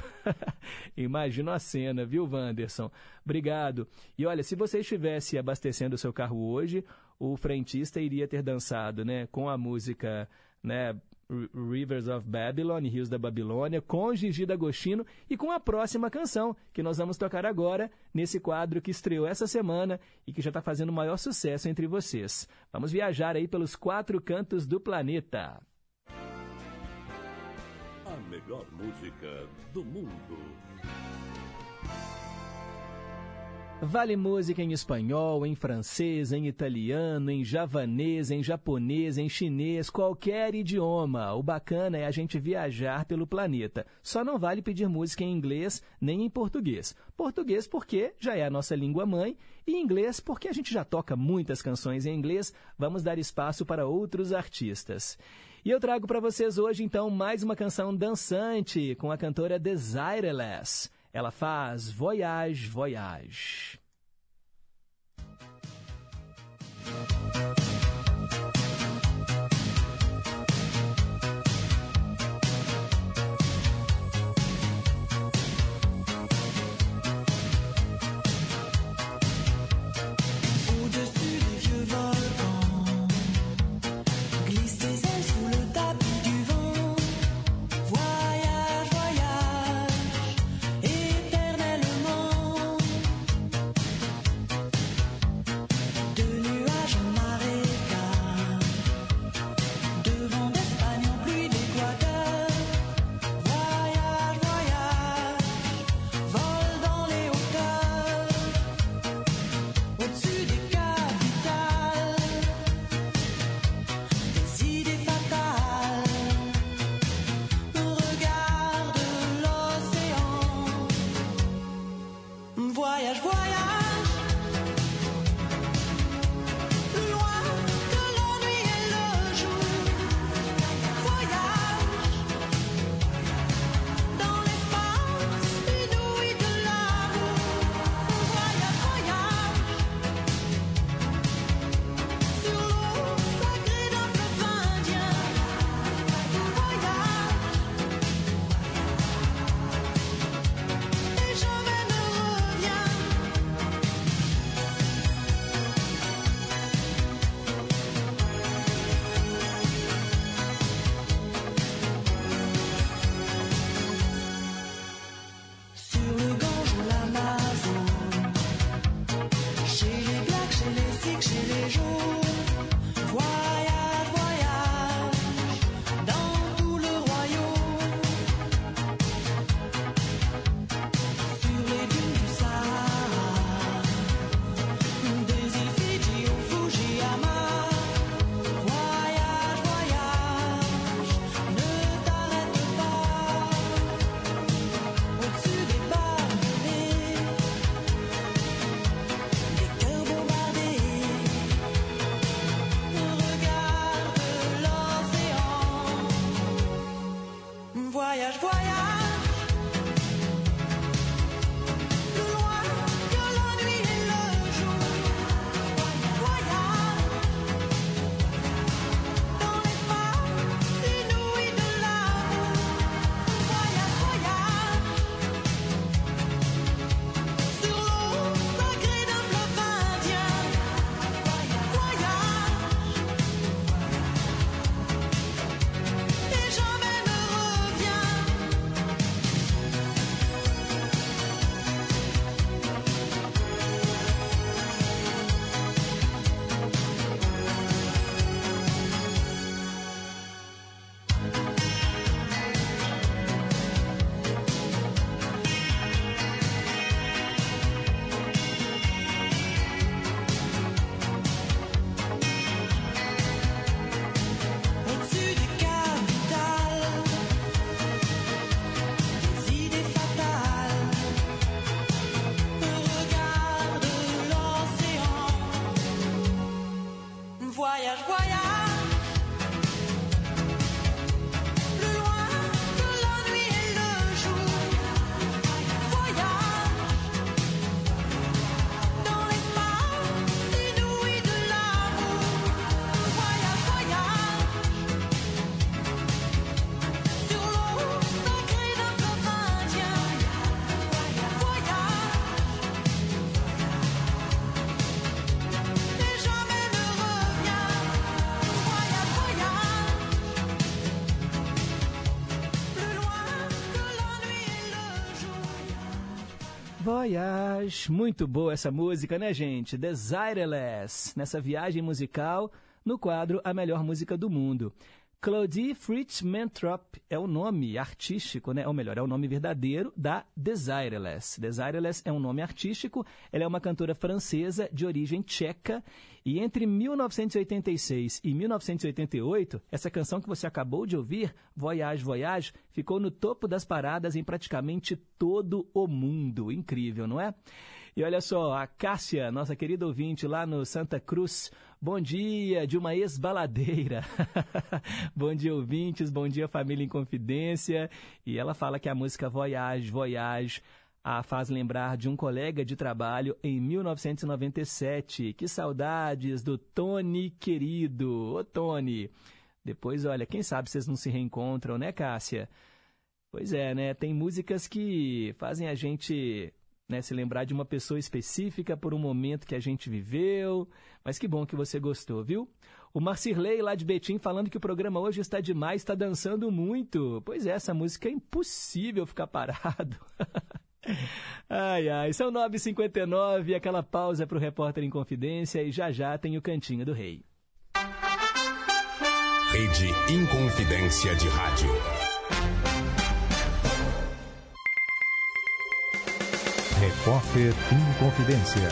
S2: Imagino a cena, viu, Wanderson? Obrigado. E olha, se você estivesse abastecendo o seu carro hoje, o frentista iria ter dançado, né, com a música, né, Rivers of Babylon, Rios da Babilônia, com Gigi D'Agostino e com a próxima canção que nós vamos tocar agora nesse quadro que estreou essa semana e que já está fazendo maior sucesso entre vocês. Vamos viajar aí pelos quatro cantos do planeta.
S5: melhor música do mundo.
S12: Vale música em espanhol, em francês, em italiano, em javanês, em japonês, em chinês, qualquer idioma. O bacana é a gente viajar pelo planeta. Só não vale pedir música em inglês nem em português. Português porque já é a nossa língua mãe e inglês porque a gente já toca muitas canções em inglês. Vamos dar espaço para outros artistas. E eu trago para vocês hoje então mais uma canção dançante com a cantora Desireless. Ela faz Voyage, Voyage.
S2: Voyage.
S12: Muito boa essa música, né, gente? Desireless. Nessa viagem musical no quadro A Melhor Música do Mundo.
S2: Claudie Fritz Mantrop é o nome artístico, né? ou melhor, é o nome verdadeiro da Desireless. Desireless é um nome artístico, ela é uma cantora francesa de origem tcheca e entre 1986 e 1988, essa canção que você acabou de ouvir, Voyage Voyage, ficou no topo das paradas em praticamente todo o mundo. Incrível, não é? E olha só, a Cássia, nossa querida ouvinte lá no Santa Cruz, bom dia de uma ex-baladeira. bom dia, ouvintes, bom dia, família em confidência. E ela fala que a música Voyage, Voyage a faz lembrar de um colega de trabalho em 1997. Que saudades do Tony querido. Ô, Tony. Depois, olha, quem sabe vocês não se reencontram, né, Cássia? Pois é, né? Tem músicas que fazem a gente né, se lembrar de uma pessoa específica por um momento que a gente viveu. Mas que bom que você gostou, viu? O Marcirley, lá de Betim, falando que o programa hoje está demais, está dançando muito. Pois é, essa música é impossível ficar parado. ai, ai, são 9h59, aquela pausa para o repórter em confidência e já já tem o Cantinho do Rei.
S3: Rede Inconfidência de Rádio.
S13: Repórter Inconfidência.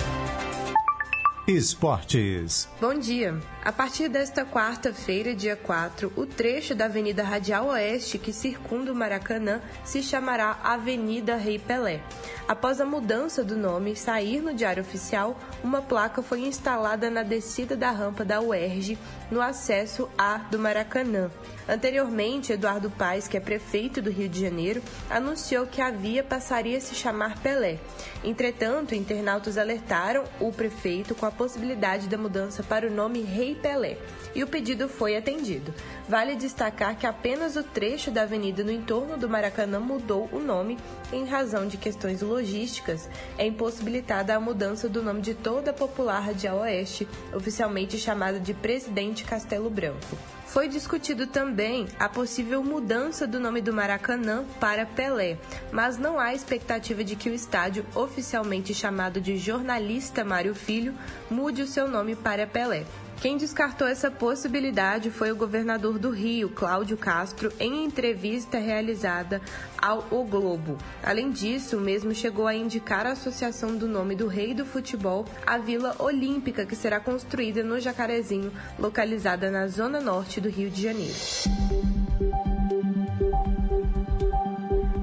S13: Esportes.
S14: Bom dia. A partir desta quarta-feira, dia 4, o trecho da Avenida Radial Oeste que circunda o Maracanã se chamará Avenida Rei Pelé. Após a mudança do nome sair no Diário Oficial, uma placa foi instalada na descida da rampa da UERJ, no acesso A do Maracanã. Anteriormente, Eduardo Paes, que é prefeito do Rio de Janeiro, anunciou que a via passaria a se chamar Pelé. Entretanto, internautas alertaram o prefeito com a possibilidade da mudança para o nome Rei Pelé, e o pedido foi atendido. Vale destacar que apenas o trecho da avenida no entorno do Maracanã mudou o nome em razão de questões logísticas. É impossibilitada a mudança do nome de toda a popular Radial Oeste, oficialmente chamada de Presidente Castelo Branco. Foi discutido também a possível mudança do nome do Maracanã para Pelé, mas não há expectativa de que o estádio, oficialmente chamado de Jornalista Mário Filho, mude o seu nome para Pelé. Quem descartou essa possibilidade foi o governador do Rio, Cláudio Castro, em entrevista realizada ao O Globo. Além disso, o mesmo chegou a indicar a associação do nome do rei do futebol à Vila Olímpica, que será construída no Jacarezinho, localizada na zona norte do Rio de Janeiro.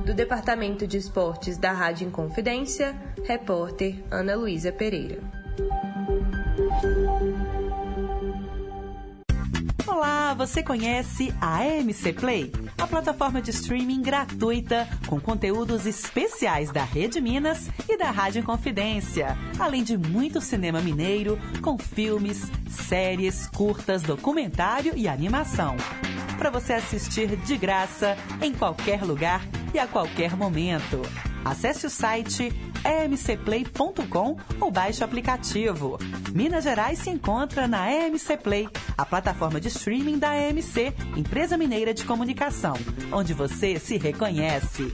S14: Do Departamento de Esportes da Rádio Inconfidência, repórter Ana Luísa Pereira.
S15: Olá, você conhece a AMC Play? A plataforma de streaming gratuita com conteúdos especiais da Rede Minas e da Rádio Inconfidência, além de muito cinema mineiro com filmes, séries, curtas, documentário e animação. Para você assistir de graça em qualquer lugar e a qualquer momento. Acesse o site emcplay.com ou baixe o aplicativo. Minas Gerais se encontra na EMC Play, a plataforma de streaming da EMC, empresa mineira de comunicação, onde você se reconhece.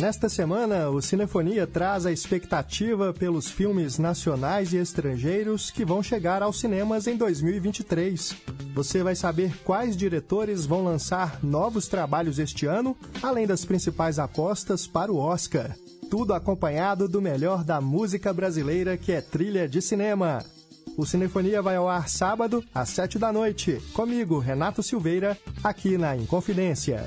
S16: Nesta semana, o Cinefonia traz a expectativa pelos filmes nacionais e estrangeiros que vão chegar aos cinemas em 2023. Você vai saber quais diretores vão lançar novos trabalhos este ano, além das principais apostas para o Oscar. Tudo acompanhado do melhor da música brasileira, que é trilha de cinema. O Cinefonia vai ao ar sábado, às sete da noite, comigo, Renato Silveira, aqui na Inconfidência.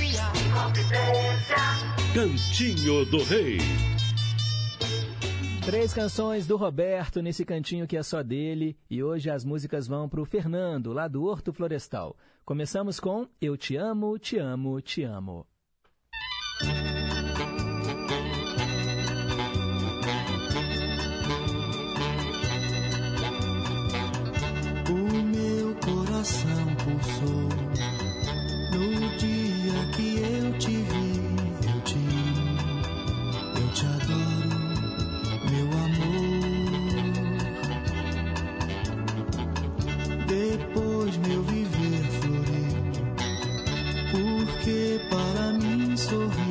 S5: Cantinho do Rei.
S2: Três canções do Roberto nesse cantinho que é só dele. E hoje as músicas vão pro Fernando, lá do Horto Florestal. Começamos com Eu Te Amo, Te Amo, Te Amo.
S6: Para mim sorriu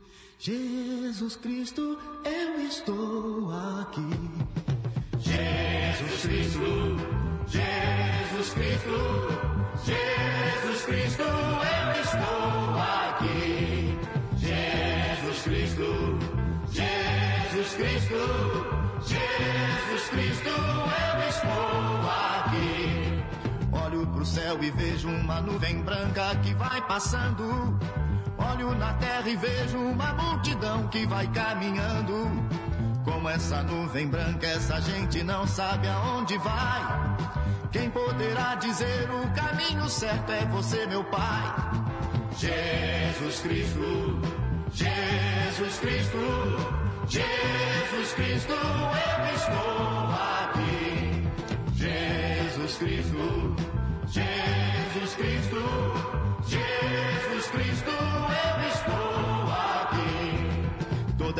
S17: Jesus Cristo, eu estou aqui. Jesus Cristo, Jesus Cristo, Jesus Cristo, eu estou aqui. Jesus Cristo, Jesus Cristo, Jesus Cristo, eu estou aqui. Olho pro céu e vejo uma nuvem branca que vai passando. Olho na terra e vejo uma multidão que vai caminhando. Como essa nuvem branca, essa gente não sabe aonde vai. Quem poderá dizer o caminho certo é você, meu Pai. Jesus Cristo, Jesus Cristo, Jesus Cristo, eu estou aqui. Jesus Cristo, Jesus Cristo,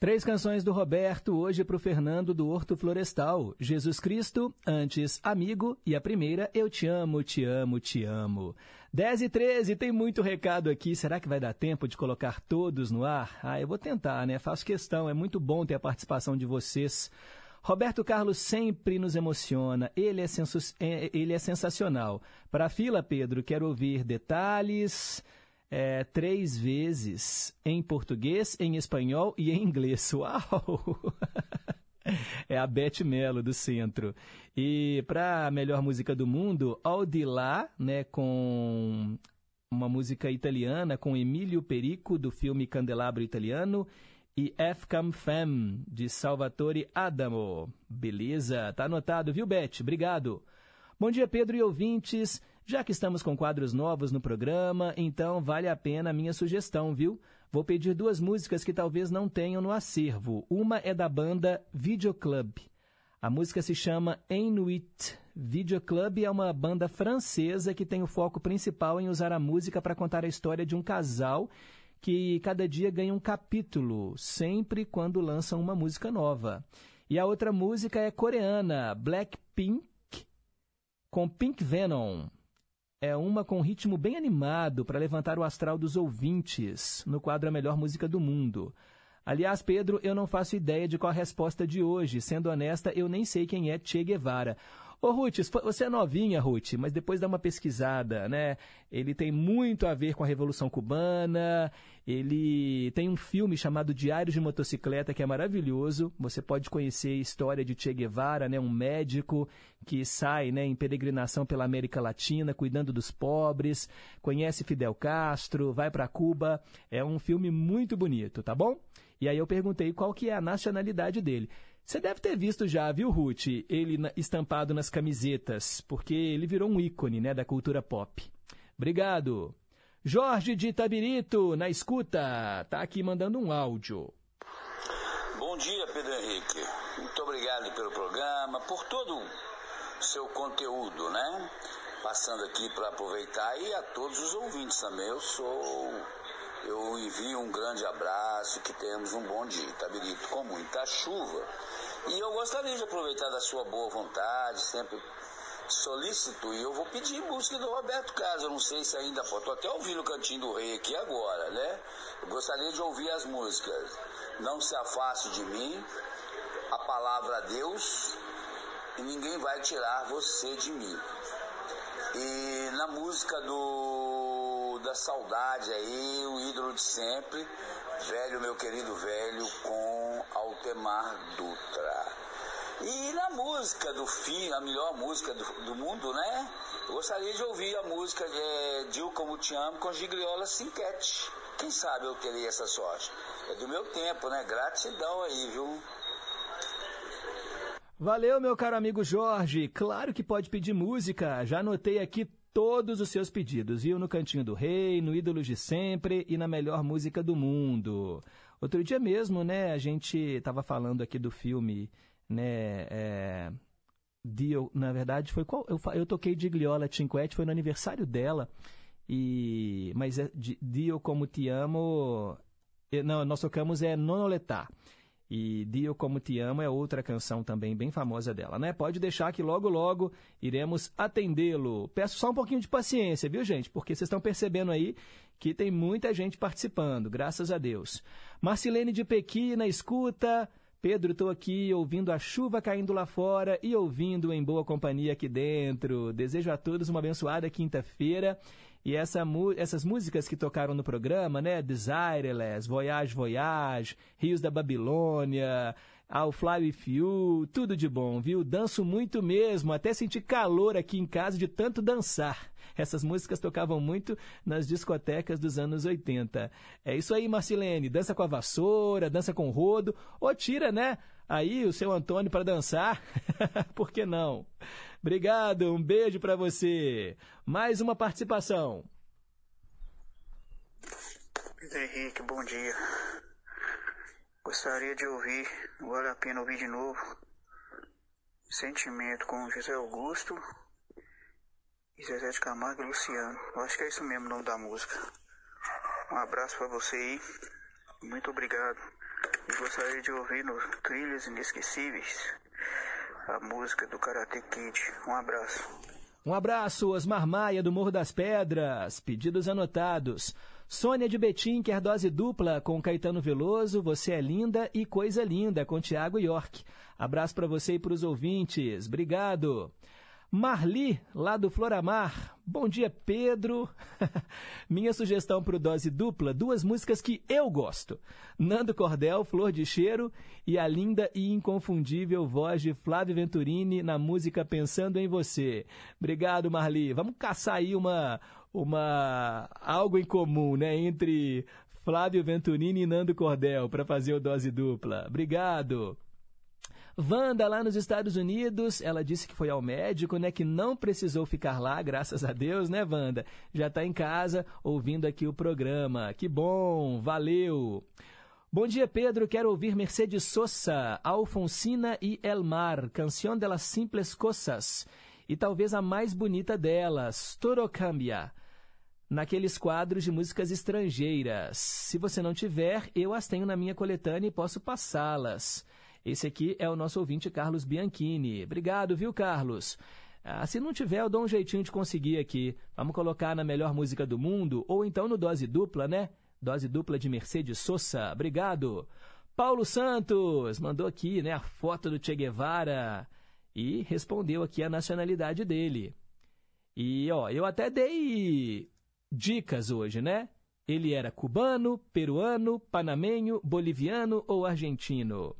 S2: Três canções do Roberto, hoje para o Fernando do Horto Florestal. Jesus Cristo, antes Amigo, e a primeira, Eu Te Amo, Te Amo, Te Amo. 10 e 13, tem muito recado aqui. Será que vai dar tempo de colocar todos no ar? Ah, eu vou tentar, né? Faço questão, é muito bom ter a participação de vocês. Roberto Carlos sempre nos emociona, ele é, é- ele é sensacional. Para a fila, Pedro, quero ouvir detalhes. É, três vezes em português, em espanhol e em inglês. Uau! É a Beth Mello, do Centro. E para a melhor música do mundo, All Di Là, né, com uma música italiana, com Emílio Perico, do filme Candelabro Italiano, e Come Fem, de Salvatore Adamo. Beleza, tá anotado, viu, Beth? Obrigado. Bom dia, Pedro e ouvintes. Já que estamos com quadros novos no programa, então vale a pena a minha sugestão, viu? Vou pedir duas músicas que talvez não tenham no acervo. Uma é da banda Videoclub. A música se chama Inuit. Videoclub é uma banda francesa que tem o foco principal em usar a música para contar a história de um casal que cada dia ganha um capítulo, sempre quando lançam uma música nova. E a outra música é coreana, Blackpink, com Pink Venom. É uma com ritmo bem animado para levantar o astral dos ouvintes no quadro A Melhor Música do Mundo. Aliás, Pedro, eu não faço ideia de qual a resposta de hoje. Sendo honesta, eu nem sei quem é Che Guevara. Ô, Ruth, você é novinha, Ruth, mas depois dá uma pesquisada, né? Ele tem muito a ver com a Revolução Cubana, ele tem um filme chamado Diários de Motocicleta, que é maravilhoso. Você pode conhecer a história de Che Guevara, né? Um médico que sai né, em peregrinação pela América Latina, cuidando dos pobres, conhece Fidel Castro, vai para Cuba. É um filme muito bonito, tá bom? E aí eu perguntei qual que é a nacionalidade dele. Você deve ter visto já, viu, Ruth, ele estampado nas camisetas, porque ele virou um ícone né, da cultura pop. Obrigado. Jorge de Itabirito, na escuta, tá aqui mandando um áudio.
S18: Bom dia, Pedro Henrique. Muito obrigado pelo programa, por todo o seu conteúdo, né? Passando aqui para aproveitar e a todos os ouvintes também. Eu sou. Eu envio um grande abraço, que tenhamos um bom dia, Itabirito, com muita chuva. E eu gostaria de aproveitar da sua boa vontade, sempre solícito, e eu vou pedir música do Roberto Carlos. Eu não sei se ainda pode. Estou até ouvindo o Cantinho do Rei aqui agora, né? Eu gostaria de ouvir as músicas. Não se afaste de mim, a palavra Deus, e ninguém vai tirar você de mim. E na música do da saudade aí, o ídolo de sempre, velho, meu querido velho, com Altemar Dutra. E na música do fim, a melhor música do, do mundo, né? Eu gostaria de ouvir a música de Dil Como Te Amo com Gigliola Cinquete. Quem sabe eu terei essa sorte. É do meu tempo, né? Gratidão aí, viu?
S2: Valeu, meu caro amigo Jorge. Claro que pode pedir música. Já anotei aqui todos os seus pedidos, viu? No Cantinho do Rei, no Ídolos de Sempre e na melhor música do mundo. Outro dia mesmo, né, a gente estava falando aqui do filme, né, é, Dio, na verdade, foi qual? Eu, eu toquei de Gliola Cinquete, foi no aniversário dela. E, mas é Dio Como Te Amo. Não, nós tocamos é Nonoletá. E Dio Como Te Amo é outra canção também bem famosa dela, né? Pode deixar que logo, logo iremos atendê-lo. Peço só um pouquinho de paciência, viu, gente? Porque vocês estão percebendo aí que tem muita gente participando, graças a Deus. Marcilene de Pequi na escuta. Pedro, estou aqui ouvindo a chuva caindo lá fora e ouvindo em boa companhia aqui dentro. Desejo a todos uma abençoada quinta-feira. E essa, essas músicas que tocaram no programa, né? Desireless, Voyage, Voyage, Rios da Babilônia, Fly With You, tudo de bom, viu? Danço muito mesmo, até senti calor aqui em casa de tanto dançar. Essas músicas tocavam muito nas discotecas dos anos 80. É isso aí, Marcilene. Dança com a vassoura, dança com o rodo, ou tira, né? Aí o seu Antônio para dançar. Por que não? Obrigado, um beijo para você. Mais uma participação.
S19: Pedro Henrique, bom dia. Gostaria de ouvir, vale a pena ouvir de novo, Sentimento com José Augusto e Zezé de Camargo e Luciano. Eu acho que é isso mesmo o nome da música. Um abraço pra você aí, muito obrigado. E gostaria de ouvir no Trilhas Inesquecíveis a música do Karate Kid. Um abraço.
S2: Um abraço, Osmar Maia, do Morro das Pedras. Pedidos anotados. Sônia de Betim quer dose dupla com Caetano Veloso, Você é Linda e Coisa Linda com Tiago York. Abraço para você e para os ouvintes. Obrigado. Marli, lá do Floramar. Bom dia, Pedro. Minha sugestão para o Dose Dupla, duas músicas que eu gosto. Nando Cordel, Flor de Cheiro e a linda e inconfundível voz de Flávio Venturini na música Pensando em Você. Obrigado, Marli. Vamos caçar aí uma, uma algo em comum, né, entre Flávio Venturini e Nando Cordel para fazer o Dose Dupla. Obrigado. Wanda, lá nos Estados Unidos, ela disse que foi ao médico, né? Que não precisou ficar lá, graças a Deus, né, Wanda? Já está em casa ouvindo aqui o programa. Que bom, valeu! Bom dia, Pedro. Quero ouvir Mercedes Sosa, Alfonsina e Elmar, Canção de las Simples Cosas. E talvez a mais bonita delas, Toro Cambia naqueles quadros de músicas estrangeiras. Se você não tiver, eu as tenho na minha coletânea e posso passá-las. Esse aqui é o nosso ouvinte Carlos Bianchini. Obrigado, viu, Carlos? Ah, se não tiver, eu dou um jeitinho de conseguir aqui. Vamos colocar na melhor música do mundo, ou então no dose dupla, né? Dose dupla de Mercedes Sosa. Obrigado. Paulo Santos mandou aqui, né, a foto do Che Guevara e respondeu aqui a nacionalidade dele. E, ó, eu até dei dicas hoje, né? Ele era cubano, peruano, panamenho, boliviano ou argentino.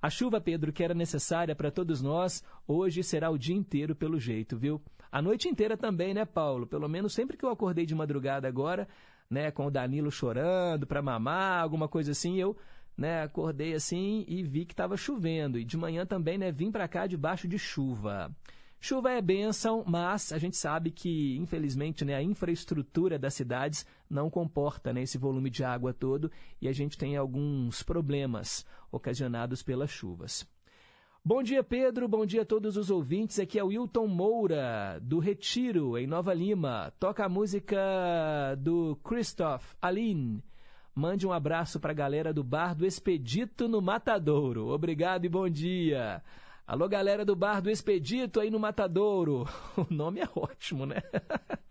S2: A chuva, Pedro, que era necessária para todos nós, hoje será o dia inteiro pelo jeito, viu? A noite inteira também, né, Paulo? Pelo menos sempre que eu acordei de madrugada agora, né, com o Danilo chorando para mamar, alguma coisa assim, eu, né, acordei assim e vi que estava chovendo. E de manhã também, né, vim para cá debaixo de chuva. Chuva é bênção, mas a gente sabe que, infelizmente, né, a infraestrutura das cidades não comporta né, esse volume de água todo e a gente tem alguns problemas ocasionados pelas chuvas. Bom dia, Pedro. Bom dia a todos os ouvintes. Aqui é o Wilton Moura, do Retiro, em Nova Lima. Toca a música do Christoph Aline. Mande um abraço para a galera do Bar do Expedito no Matadouro. Obrigado e bom dia. Alô, galera do Bar do Expedito aí no Matadouro. O nome é ótimo, né?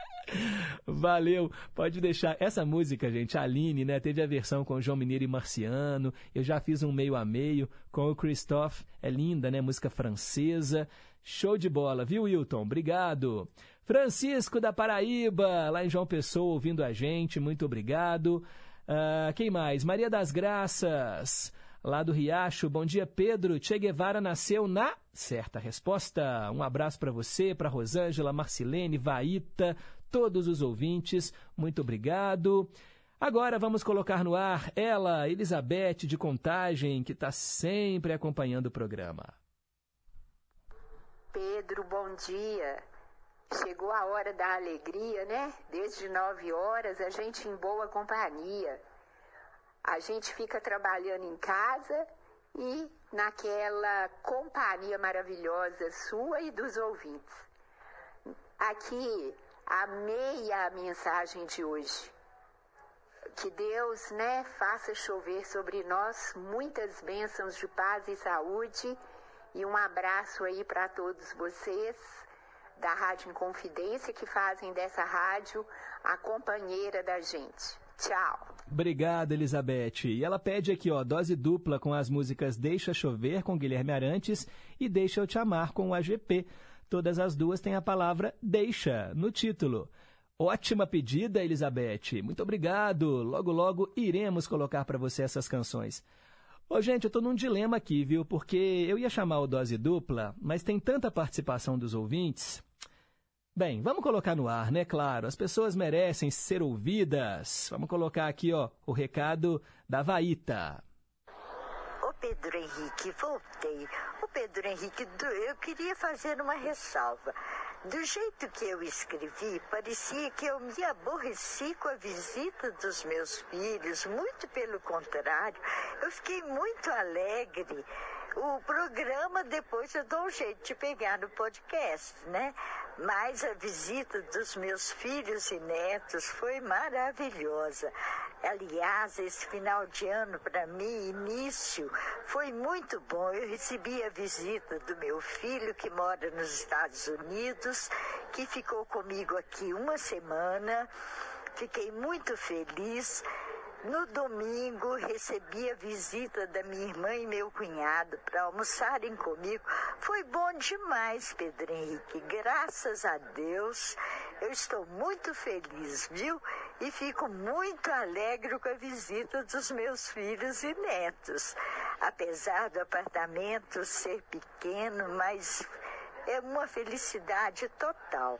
S2: Valeu. Pode deixar. Essa música, gente, Aline, né? Teve a versão com João Mineiro e Marciano. Eu já fiz um meio a meio com o Christophe. É linda, né? Música francesa. Show de bola, viu, Wilton? Obrigado. Francisco da Paraíba, lá em João Pessoa, ouvindo a gente. Muito obrigado. Uh, quem mais? Maria das Graças lá do Riacho. Bom dia, Pedro. Che Guevara nasceu na certa resposta. Um abraço para você, para Rosângela, Marcilene, Vaíta, todos os ouvintes. Muito obrigado. Agora vamos colocar no ar ela, Elizabeth de Contagem, que está sempre acompanhando o programa.
S20: Pedro, bom dia. Chegou a hora da alegria, né? Desde nove horas a gente em boa companhia. A gente fica trabalhando em casa e naquela companhia maravilhosa sua e dos ouvintes. Aqui, amei a mensagem de hoje. Que Deus, né, faça chover sobre nós muitas bênçãos de paz e saúde. E um abraço aí para todos vocês da Rádio Inconfidência que fazem dessa rádio a companheira da gente. Tchau.
S2: Obrigado, Elizabeth. E ela pede aqui, ó, dose dupla com as músicas Deixa Chover com Guilherme Arantes e Deixa Eu Te Amar com o AGP. Todas as duas têm a palavra deixa no título. Ótima pedida, Elizabeth. Muito obrigado. Logo, logo iremos colocar para você essas canções. Ô, gente, eu estou num dilema aqui, viu? Porque eu ia chamar o dose dupla, mas tem tanta participação dos ouvintes Bem, vamos colocar no ar, né? Claro, as pessoas merecem ser ouvidas. Vamos colocar aqui, ó, o recado da Vaíta.
S21: Ô Pedro Henrique, voltei. Ô Pedro Henrique, eu queria fazer uma ressalva. Do jeito que eu escrevi, parecia que eu me aborreci com a visita dos meus filhos. Muito pelo contrário, eu fiquei muito alegre. O programa depois eu dou um jeito de pegar no podcast, né? Mas a visita dos meus filhos e netos foi maravilhosa. Aliás, esse final de ano para mim, início, foi muito bom. Eu recebi a visita do meu filho que mora nos Estados Unidos, que ficou comigo aqui uma semana. Fiquei muito feliz. No domingo, recebi a visita da minha irmã e meu cunhado para almoçarem comigo. Foi bom demais, Pedro Henrique. Graças a Deus, eu estou muito feliz, viu? E fico muito alegre com a visita dos meus filhos e netos. Apesar do apartamento ser pequeno, mas é uma felicidade total.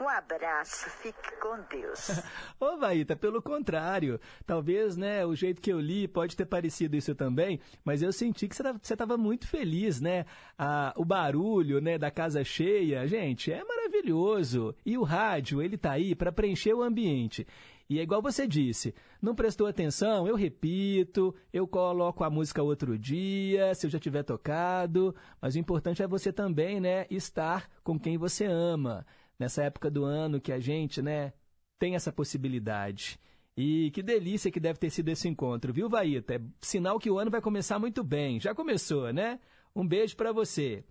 S21: Um abraço, fique com Deus.
S2: Ô, Vaíta, pelo contrário. Talvez, né, o jeito que eu li pode ter parecido isso também, mas eu senti que você estava muito feliz, né? Ah, o barulho, né, da casa cheia, gente, é maravilhoso. E o rádio, ele tá aí para preencher o ambiente. E é igual você disse, não prestou atenção, eu repito, eu coloco a música outro dia, se eu já tiver tocado, mas o importante é você também, né, estar com quem você ama nessa época do ano que a gente, né, tem essa possibilidade. E que delícia que deve ter sido esse encontro, viu, Vaíta? É sinal que o ano vai começar muito bem. Já começou, né? Um beijo para você.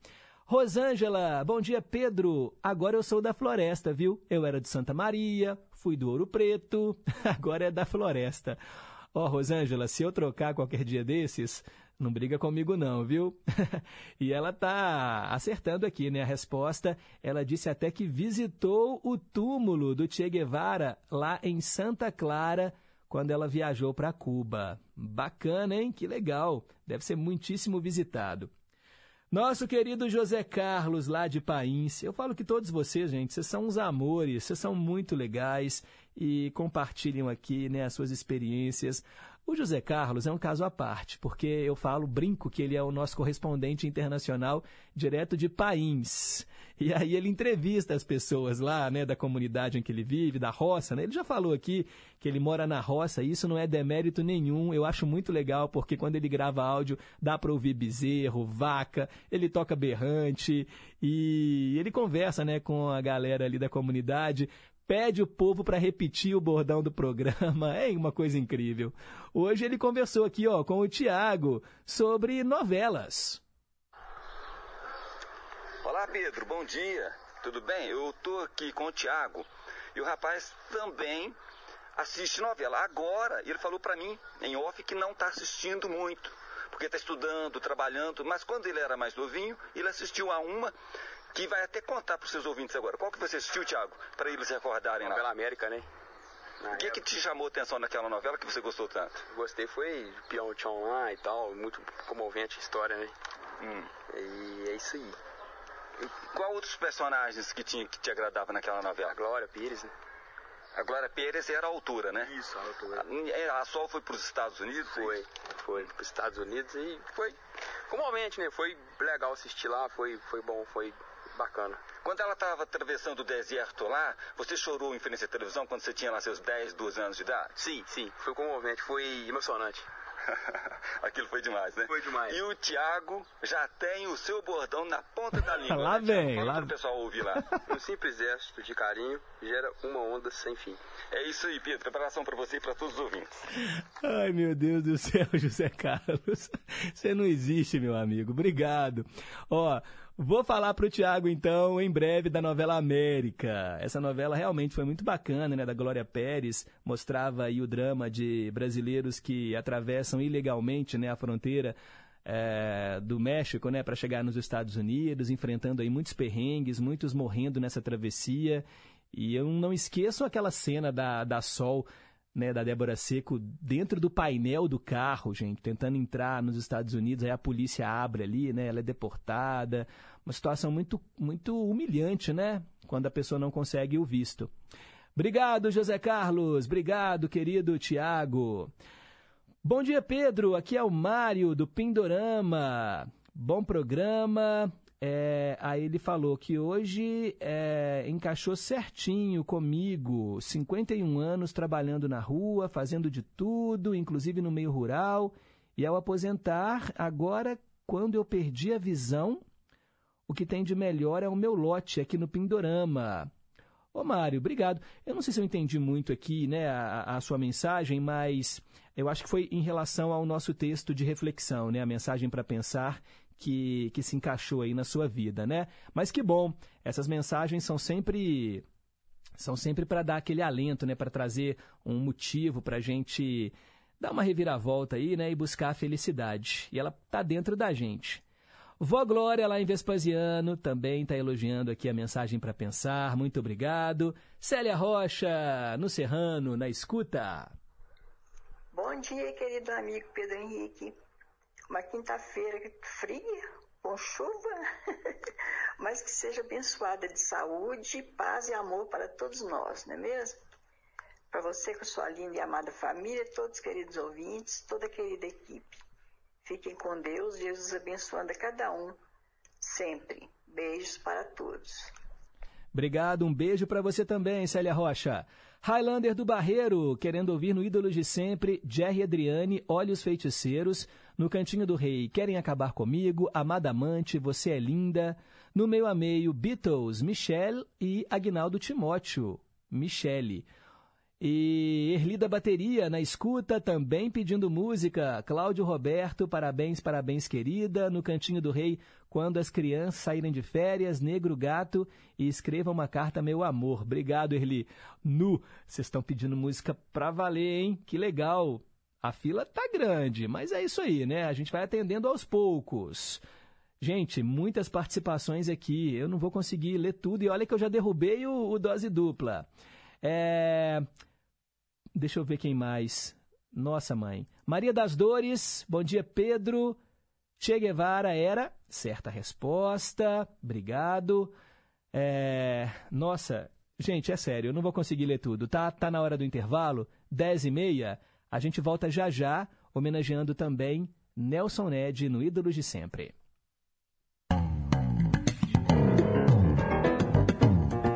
S2: Rosângela, bom dia, Pedro. Agora eu sou da Floresta, viu? Eu era de Santa Maria, fui do Ouro Preto, agora é da Floresta. Ó, Rosângela, se eu trocar qualquer dia desses, não briga comigo não, viu? e ela tá acertando aqui, né? A resposta, ela disse até que visitou o túmulo do Che Guevara lá em Santa Clara quando ela viajou para Cuba. Bacana, hein? Que legal. Deve ser muitíssimo visitado. Nosso querido José Carlos, lá de Pains. Eu falo que todos vocês, gente, vocês são uns amores, vocês são muito legais e compartilham aqui né, as suas experiências. O José Carlos é um caso à parte, porque eu falo, brinco que ele é o nosso correspondente internacional direto de Pains. E aí ele entrevista as pessoas lá, né, da comunidade em que ele vive, da roça, né? Ele já falou aqui que ele mora na roça, e isso não é demérito nenhum. Eu acho muito legal, porque quando ele grava áudio, dá para ouvir bezerro, vaca, ele toca berrante e ele conversa, né, com a galera ali da comunidade, pede o povo para repetir o bordão do programa. É uma coisa incrível. Hoje ele conversou aqui, ó, com o Tiago sobre novelas.
S22: Olá, Pedro, bom dia. Tudo bem? Eu tô aqui com o Tiago e o rapaz também assiste novela. Agora, ele falou para mim, em off, que não está assistindo muito, porque está estudando, trabalhando, mas quando ele era mais novinho, ele assistiu a uma que vai até contar para os seus ouvintes agora. Qual que você assistiu, Tiago, para eles recordarem lá?
S23: Novela América, né?
S22: O que, que te chamou a atenção naquela novela que você gostou tanto?
S23: Gostei foi Chão lá e tal, muito comovente a história, né?
S22: Hum.
S23: E é isso aí.
S22: Qual outros personagens que, tinha, que te agradava naquela novela?
S23: A Glória Pires, né?
S22: A Glória Pires era a altura, né?
S23: Isso, a altura.
S22: A, a Sol foi para os Estados Unidos?
S23: Foi, foi para os Estados Unidos e foi comovente, né? Foi legal assistir lá, foi, foi bom, foi bacana.
S22: Quando ela estava atravessando o deserto lá, você chorou em frente à televisão quando você tinha lá seus 10, 12 anos de idade?
S23: Sim, sim, foi comovente, foi emocionante.
S22: Aquilo foi demais, né?
S23: Foi demais.
S22: E o Thiago já tem o seu bordão na ponta da língua.
S2: lá
S22: né,
S2: vem, lá
S22: pro pessoal ouvir lá.
S23: Um simples gesto de carinho gera uma onda sem fim.
S22: É isso aí, Pedro. Preparação para você e para todos os ouvintes.
S2: Ai, meu Deus do céu, José Carlos. Você não existe, meu amigo. Obrigado. Ó, vou falar pro Tiago, então, em breve, da novela América. Essa novela realmente foi muito bacana, né? Da Glória Pérez. Mostrava aí o drama de brasileiros que atravessam ilegalmente, né? A fronteira é, do México, né? Para chegar nos Estados Unidos, enfrentando aí muitos perrengues, muitos morrendo nessa travessia. E eu não esqueço aquela cena da, da Sol né, da Débora Seco dentro do painel do carro, gente, tentando entrar nos Estados Unidos, aí a polícia abre ali, né, ela é deportada, uma situação muito, muito humilhante, né, quando a pessoa não consegue o visto. Obrigado, José Carlos, obrigado, querido Tiago. Bom dia, Pedro, aqui é o Mário do Pindorama. Bom programa. É, aí ele falou que hoje é, encaixou certinho comigo, 51 anos trabalhando na rua, fazendo de tudo, inclusive no meio rural. E ao aposentar, agora, quando eu perdi a visão, o que tem de melhor é o meu lote aqui no Pindorama. Ô Mário, obrigado. Eu não sei se eu entendi muito aqui né, a, a sua mensagem, mas eu acho que foi em relação ao nosso texto de reflexão, né, a mensagem para pensar que, que se encaixou aí na sua vida, né? Mas que bom, essas mensagens são sempre são sempre para dar aquele alento, né? Para trazer um motivo para a gente dar uma reviravolta aí, né, e buscar a felicidade. E ela tá dentro da gente. Vó Glória, lá em Vespasiano, também está elogiando aqui a mensagem para pensar. Muito obrigado. Célia Rocha, no Serrano, na escuta.
S24: Bom dia, querido amigo Pedro Henrique. Uma quinta-feira fria, com chuva, mas que seja abençoada de saúde, paz e amor para todos nós, não é mesmo? Para você com sua linda e amada família, todos os queridos ouvintes, toda a querida equipe. Fiquem com Deus, Jesus abençoando a cada um, sempre. Beijos para todos.
S2: Obrigado, um beijo para você também, Célia Rocha. Highlander do Barreiro, querendo ouvir no Ídolos de Sempre, Jerry Adriane, Olhos Feiticeiros, no Cantinho do Rei, Querem Acabar Comigo, Amada Amante, Você é Linda, no Meio a Meio, Beatles, Michelle e Agnaldo Timóteo, Michele. E Erli da Bateria, na escuta, também pedindo música. Cláudio Roberto, parabéns, parabéns, querida. No Cantinho do Rei, quando as crianças saírem de férias, Negro Gato, e escreva uma carta, meu amor. Obrigado, Erli. Nu, vocês estão pedindo música pra valer, hein? Que legal. A fila tá grande, mas é isso aí, né? A gente vai atendendo aos poucos. Gente, muitas participações aqui. Eu não vou conseguir ler tudo. E olha que eu já derrubei o, o dose dupla. É... Deixa eu ver quem mais. Nossa, mãe. Maria das Dores, bom dia, Pedro. Che Guevara era certa resposta. Obrigado. É... Nossa, gente, é sério, eu não vou conseguir ler tudo. Tá, tá na hora do intervalo, 10 e meia. A gente volta já já, homenageando também Nelson Ned no Ídolos de Sempre.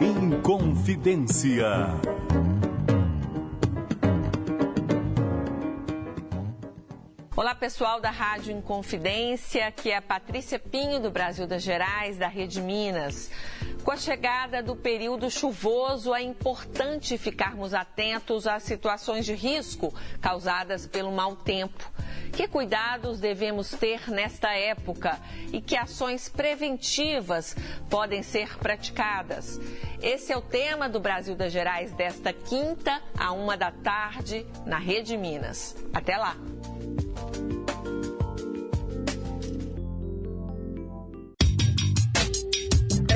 S3: Inconfidência.
S25: Olá pessoal da Rádio Inconfidência, aqui é a Patrícia Pinho do Brasil das Gerais, da Rede Minas. Com a chegada do período chuvoso, é importante ficarmos atentos às situações de risco causadas pelo mau tempo. Que cuidados devemos ter nesta época e que ações preventivas podem ser praticadas? Esse é o tema do Brasil das Gerais desta quinta a uma da tarde na Rede Minas. Até lá!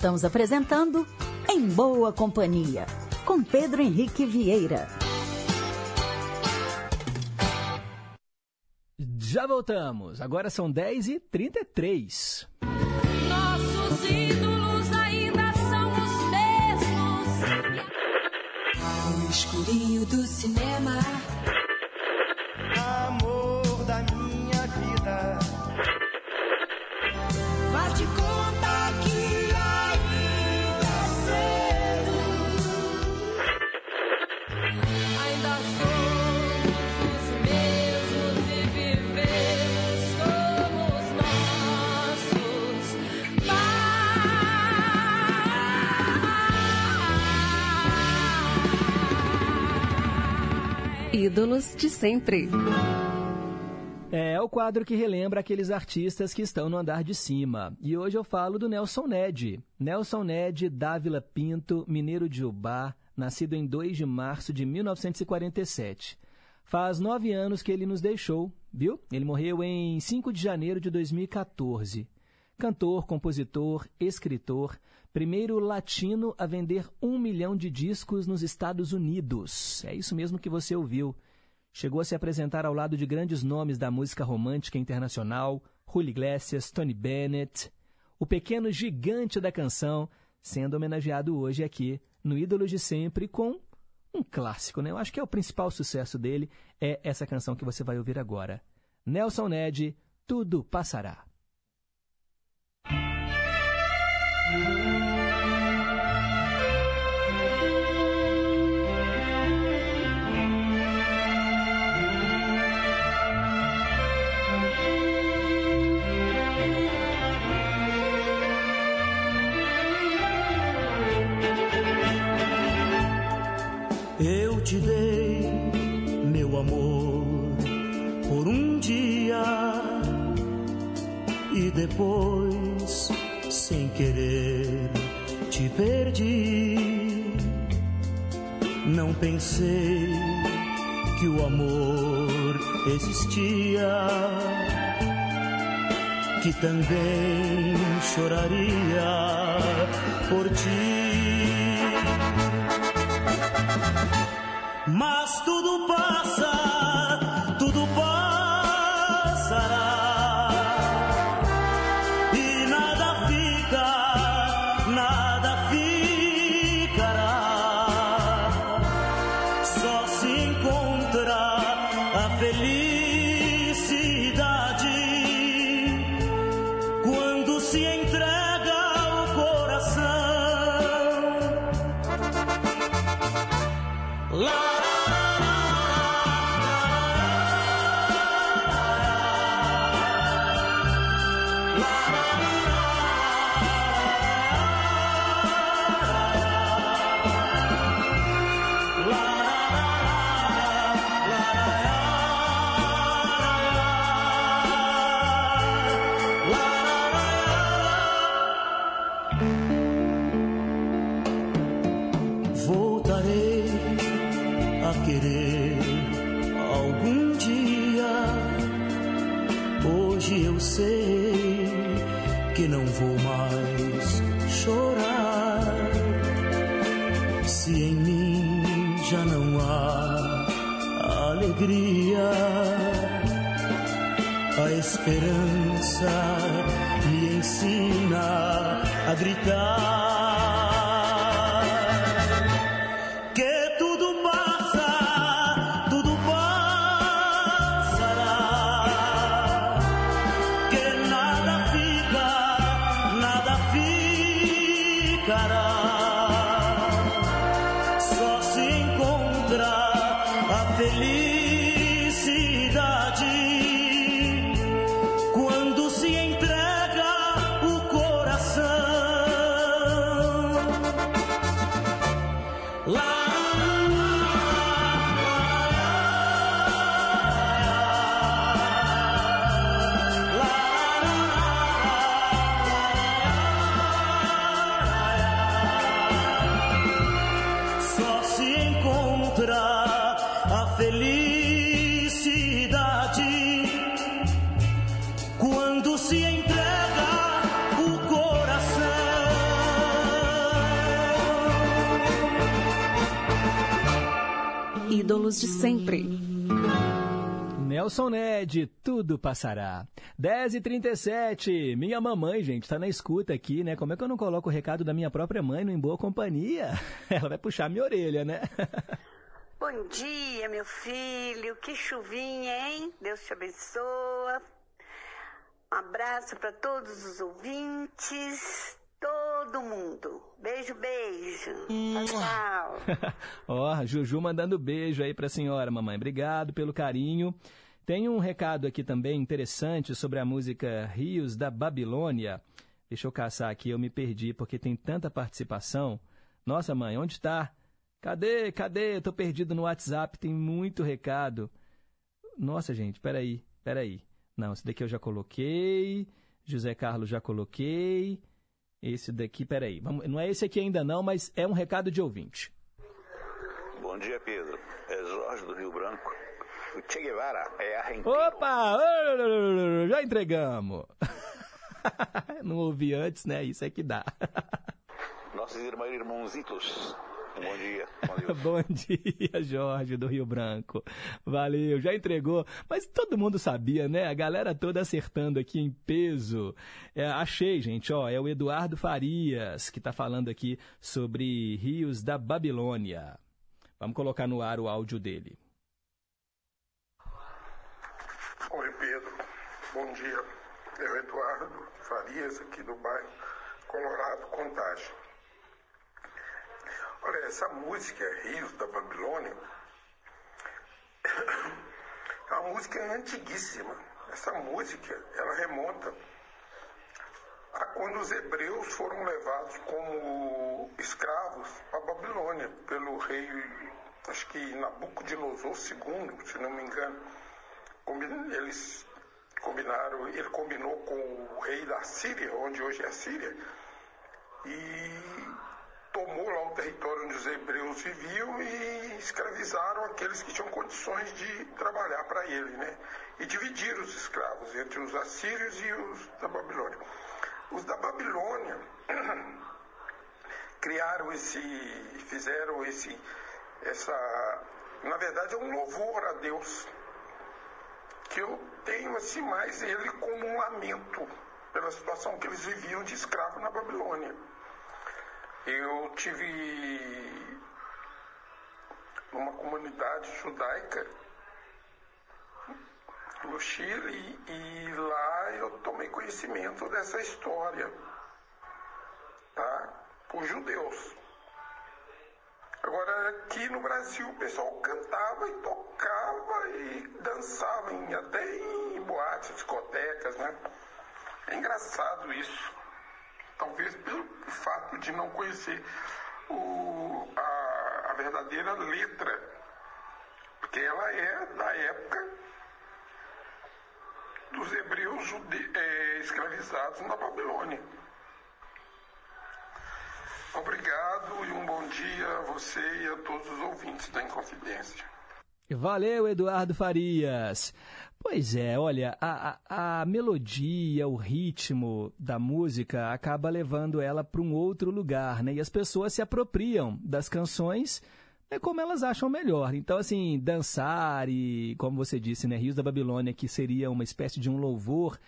S9: Estamos apresentando Em Boa Companhia, com Pedro Henrique Vieira.
S2: Já voltamos. Agora são 10h33.
S26: Nossos ídolos ainda são os mesmos.
S12: No escurinho do cinema.
S27: Ídolos de sempre.
S2: É, é o quadro que relembra aqueles artistas que estão no andar de cima. E hoje eu falo do Nelson Ned. Nelson Ned Dávila Pinto, mineiro de Ubá, nascido em 2 de março de 1947. Faz nove anos que ele nos deixou, viu? Ele morreu em 5 de janeiro de 2014. Cantor, compositor, escritor, primeiro latino a vender um milhão de discos nos Estados Unidos. É isso mesmo que você ouviu. Chegou a se apresentar ao lado de grandes nomes da música romântica internacional, Julio Iglesias, Tony Bennett, o pequeno gigante da canção, sendo homenageado hoje aqui no Ídolos de Sempre com um clássico, né? Eu acho que é o principal sucesso dele, é essa canção que você vai ouvir agora. Nelson Ned, Tudo Passará.
S28: Pensei que o amor existia, que também choraria por ti. Mas tudo passa,
S2: Nelson Ned, tudo passará. 10h37, minha mamãe, gente, tá na escuta aqui, né? Como é que eu não coloco o recado da minha própria mãe no Em Boa Companhia? Ela vai puxar minha orelha, né?
S29: Bom dia, meu filho. Que chuvinha, hein? Deus te abençoa. Um abraço para todos os ouvintes, todo mundo. Beijo, beijo. Tchau.
S2: Ó, Juju mandando beijo aí pra senhora, mamãe. Obrigado pelo carinho. Tem um recado aqui também interessante sobre a música Rios da Babilônia. Deixa eu caçar aqui, eu me perdi porque tem tanta participação. Nossa, mãe, onde está? Cadê? Cadê? Tô perdido no WhatsApp, tem muito recado. Nossa, gente, peraí, peraí. Não, esse daqui eu já coloquei. José Carlos já coloquei. Esse daqui, peraí. Vamos, não é esse aqui ainda não, mas é um recado de ouvinte.
S30: Bom dia, Pedro. É Jorge do Rio Branco. O Che Guevara é argentino.
S2: Opa! Já entregamos. Não ouvi antes, né? Isso é que dá.
S30: Nossos irmãos irmãozitos. Um bom dia.
S2: Bom dia, Jorge do Rio Branco. Valeu, já entregou. Mas todo mundo sabia, né? A galera toda acertando aqui em peso. É, achei, gente, ó, é o Eduardo Farias que tá falando aqui sobre rios da Babilônia. Vamos colocar no ar o áudio dele.
S31: Oi, Pedro. Bom dia. O Eduardo Farias, aqui do bairro Colorado, Contagem. Olha, essa música, Rios da Babilônia, é uma música antiguíssima. Essa música, ela remonta a quando os hebreus foram levados como escravos à Babilônia pelo rei, acho que Nabucodonosor II, se não me engano. Eles combinaram, ele combinou com o rei da Síria, onde hoje é a Síria, e tomou lá o território onde os hebreus viviam e escravizaram aqueles que tinham condições de trabalhar para ele, né? E dividiram os escravos entre os assírios e os da Babilônia. Os da Babilônia criaram esse, fizeram esse, essa, na verdade é um louvor a Deus que eu tenho assim mais ele como um lamento pela situação que eles viviam de escravo na Babilônia. Eu tive numa comunidade judaica no Chile e lá eu tomei conhecimento dessa história, tá? Por judeus. Agora aqui no Brasil o pessoal cantava e tocava e dançava em, até em boates, discotecas, né? É engraçado isso. Talvez pelo fato de não conhecer o, a, a verdadeira letra. Porque ela é da época dos hebreus é, escravizados na Babilônia. Obrigado e um bom dia a você e a todos os ouvintes da Inconfidência.
S2: Valeu, Eduardo Farias. Pois é, olha, a, a, a melodia, o ritmo da música acaba levando ela para um outro lugar, né? E as pessoas se apropriam das canções né, como elas acham melhor. Então, assim, dançar e, como você disse, né, Rios da Babilônia, que seria uma espécie de um louvor,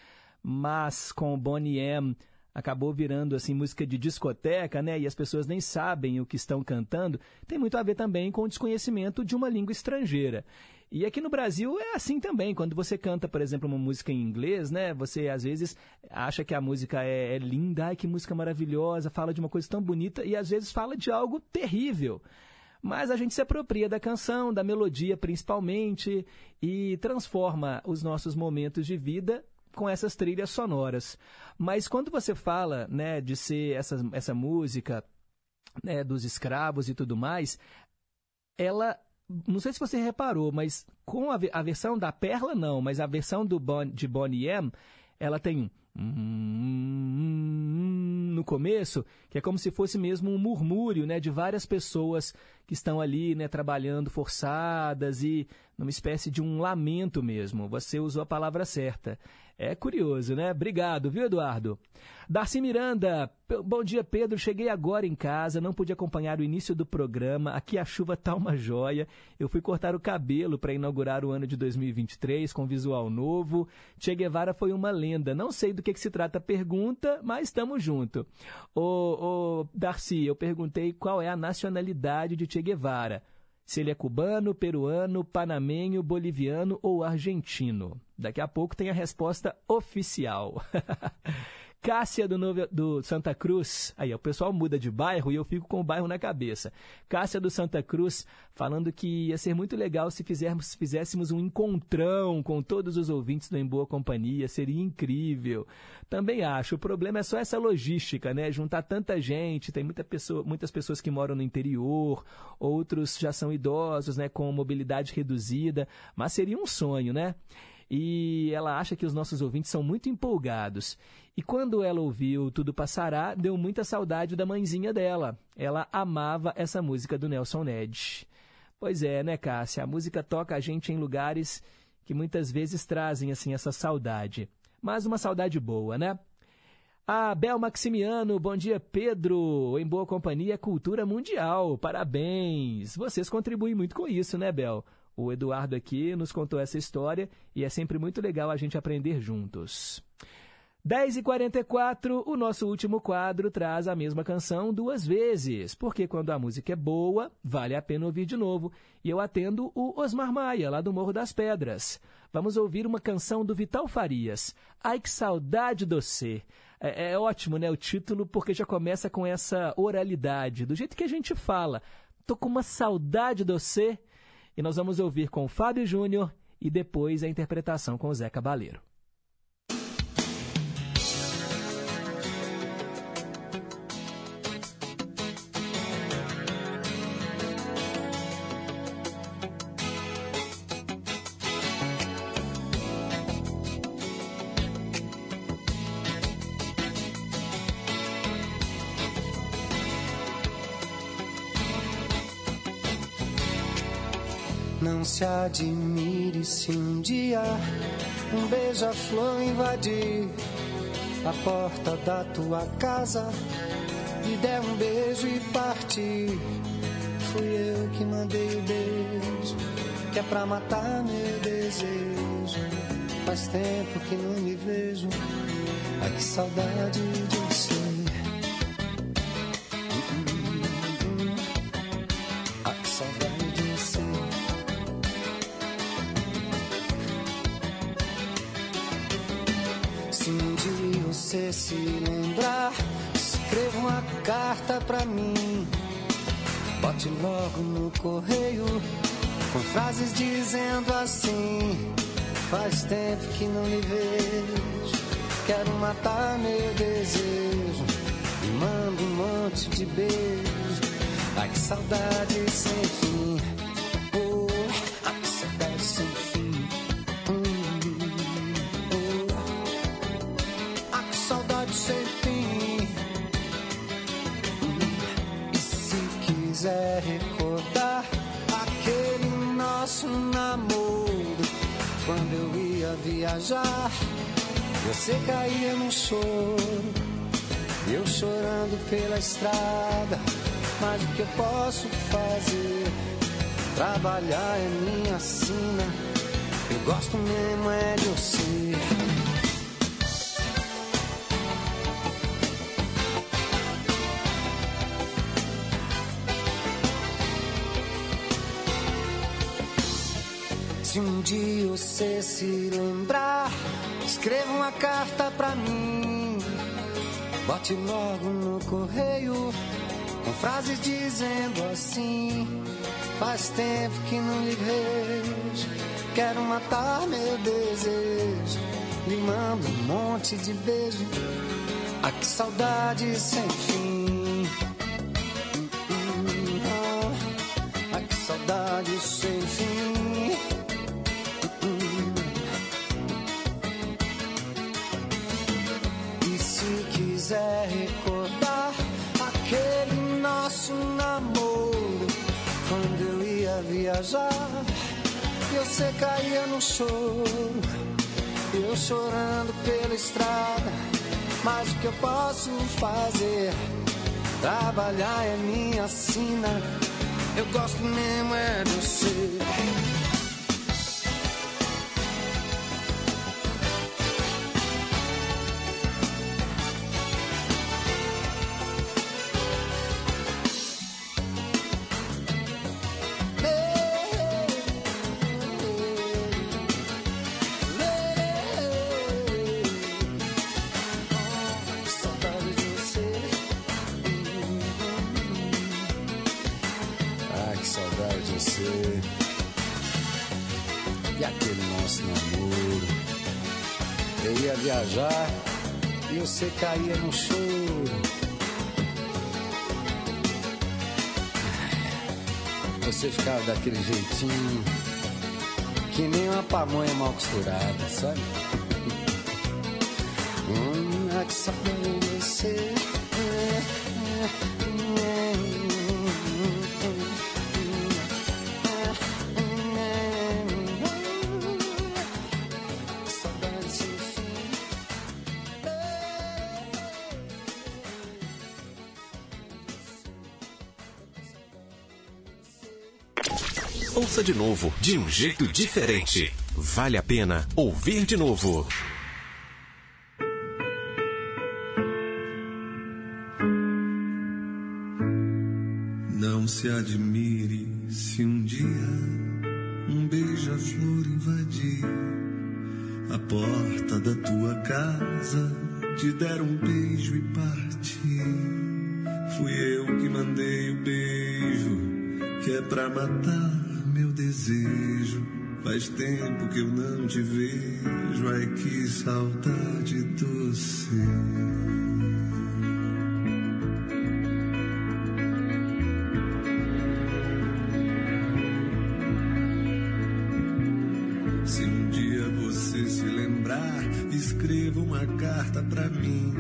S2: mas com Bonnie M acabou virando assim música de discoteca, né? E as pessoas nem sabem o que estão cantando. Tem muito a ver também com o desconhecimento de uma língua estrangeira. E aqui no Brasil é assim também. Quando você canta, por exemplo, uma música em inglês, né? Você às vezes acha que a música é, é linda, ai que música maravilhosa, fala de uma coisa tão bonita e às vezes fala de algo terrível. Mas a gente se apropria da canção, da melodia principalmente, e transforma os nossos momentos de vida com essas trilhas sonoras. Mas quando você fala né, de ser essa, essa música né, dos escravos e tudo mais, ela. Não sei se você reparou, mas com a, a versão da Perla, não, mas a versão do bon, de Bonnie M, ela tem um no começo, que é como se fosse mesmo um murmúrio, né, de várias pessoas que estão ali, né, trabalhando forçadas e numa espécie de um lamento mesmo. Você usou a palavra certa. É curioso, né? Obrigado, viu, Eduardo? Darcy Miranda, bom dia, Pedro. Cheguei agora em casa, não pude acompanhar o início do programa. Aqui a chuva tá uma joia. Eu fui cortar o cabelo para inaugurar o ano de 2023 com visual novo. Che Guevara foi uma lenda. Não sei do que, que se trata a pergunta, mas estamos junto. Ô, ô, Darcy, eu perguntei qual é a nacionalidade de Che Guevara. Se ele é cubano, peruano, panamenho, boliviano ou argentino. Daqui a pouco tem a resposta oficial. Cássia do, Novo, do Santa Cruz. Aí, o pessoal muda de bairro e eu fico com o bairro na cabeça. Cássia do Santa Cruz falando que ia ser muito legal se fizermos, se fizéssemos um encontrão com todos os ouvintes do Em Boa Companhia. Seria incrível. Também acho. O problema é só essa logística, né? Juntar tanta gente. Tem muita pessoa, muitas pessoas que moram no interior, outros já são idosos, né? Com mobilidade reduzida. Mas seria um sonho, né? e ela acha que os nossos ouvintes são muito empolgados. E quando ela ouviu Tudo Passará, deu muita saudade da mãezinha dela. Ela amava essa música do Nelson Ned. Pois é, né, Cássia? A música toca a gente em lugares que muitas vezes trazem assim essa saudade. Mas uma saudade boa, né? Ah, Bel Maximiano, bom dia, Pedro. Em boa companhia, cultura mundial. Parabéns. Vocês contribuem muito com isso, né, Bel? O Eduardo aqui nos contou essa história e é sempre muito legal a gente aprender juntos. 10h44, o nosso último quadro traz a mesma canção duas vezes, porque quando a música é boa, vale a pena ouvir de novo. E eu atendo o Osmar Maia, lá do Morro das Pedras. Vamos ouvir uma canção do Vital Farias. Ai, que saudade do você. É, é ótimo, né, o título, porque já começa com essa oralidade, do jeito que a gente fala. Tô com uma saudade do você. E nós vamos ouvir com o Fábio Júnior e depois a interpretação com o Zé Cabaleiro.
S32: Se admire se um dia um beija-flor invadir a porta da tua casa e der um beijo e partir. Fui eu que mandei o beijo, que é pra matar meu desejo. Faz tempo que não me vejo, ai que saudade de você. Frases dizendo assim: Faz tempo que não me vejo, quero matar meu desejo. E mando um monte de beijo, ai que saudade sem fim. Caía no choro, eu chorando pela estrada. Mas o que eu posso fazer? Trabalhar é minha sina, eu gosto mesmo é de você. Se um dia você se lembrar, escreva uma carta pra mim. Bote logo no correio, com frases dizendo assim: Faz tempo que não lhe vejo, quero matar meu desejo. Lhe mando um monte de beijo, ah, que saudade sem fim. Choro, eu chorando pela estrada. Mas o que eu posso fazer? Trabalhar é minha sina, eu gosto mesmo é de você. Daquele jeitinho, que nem uma pamonha mal costurada, sabe?
S33: Ouça de novo, de um jeito diferente. Vale a pena ouvir de novo.
S34: Não se admire se um dia um beija-flor invadir a porta da tua casa, te der um beijo e partir. Fui eu que mandei o beijo, que é pra matar. Faz tempo que eu não te vejo, ai que saudade doce. Se um dia você se lembrar, escreva uma carta pra mim.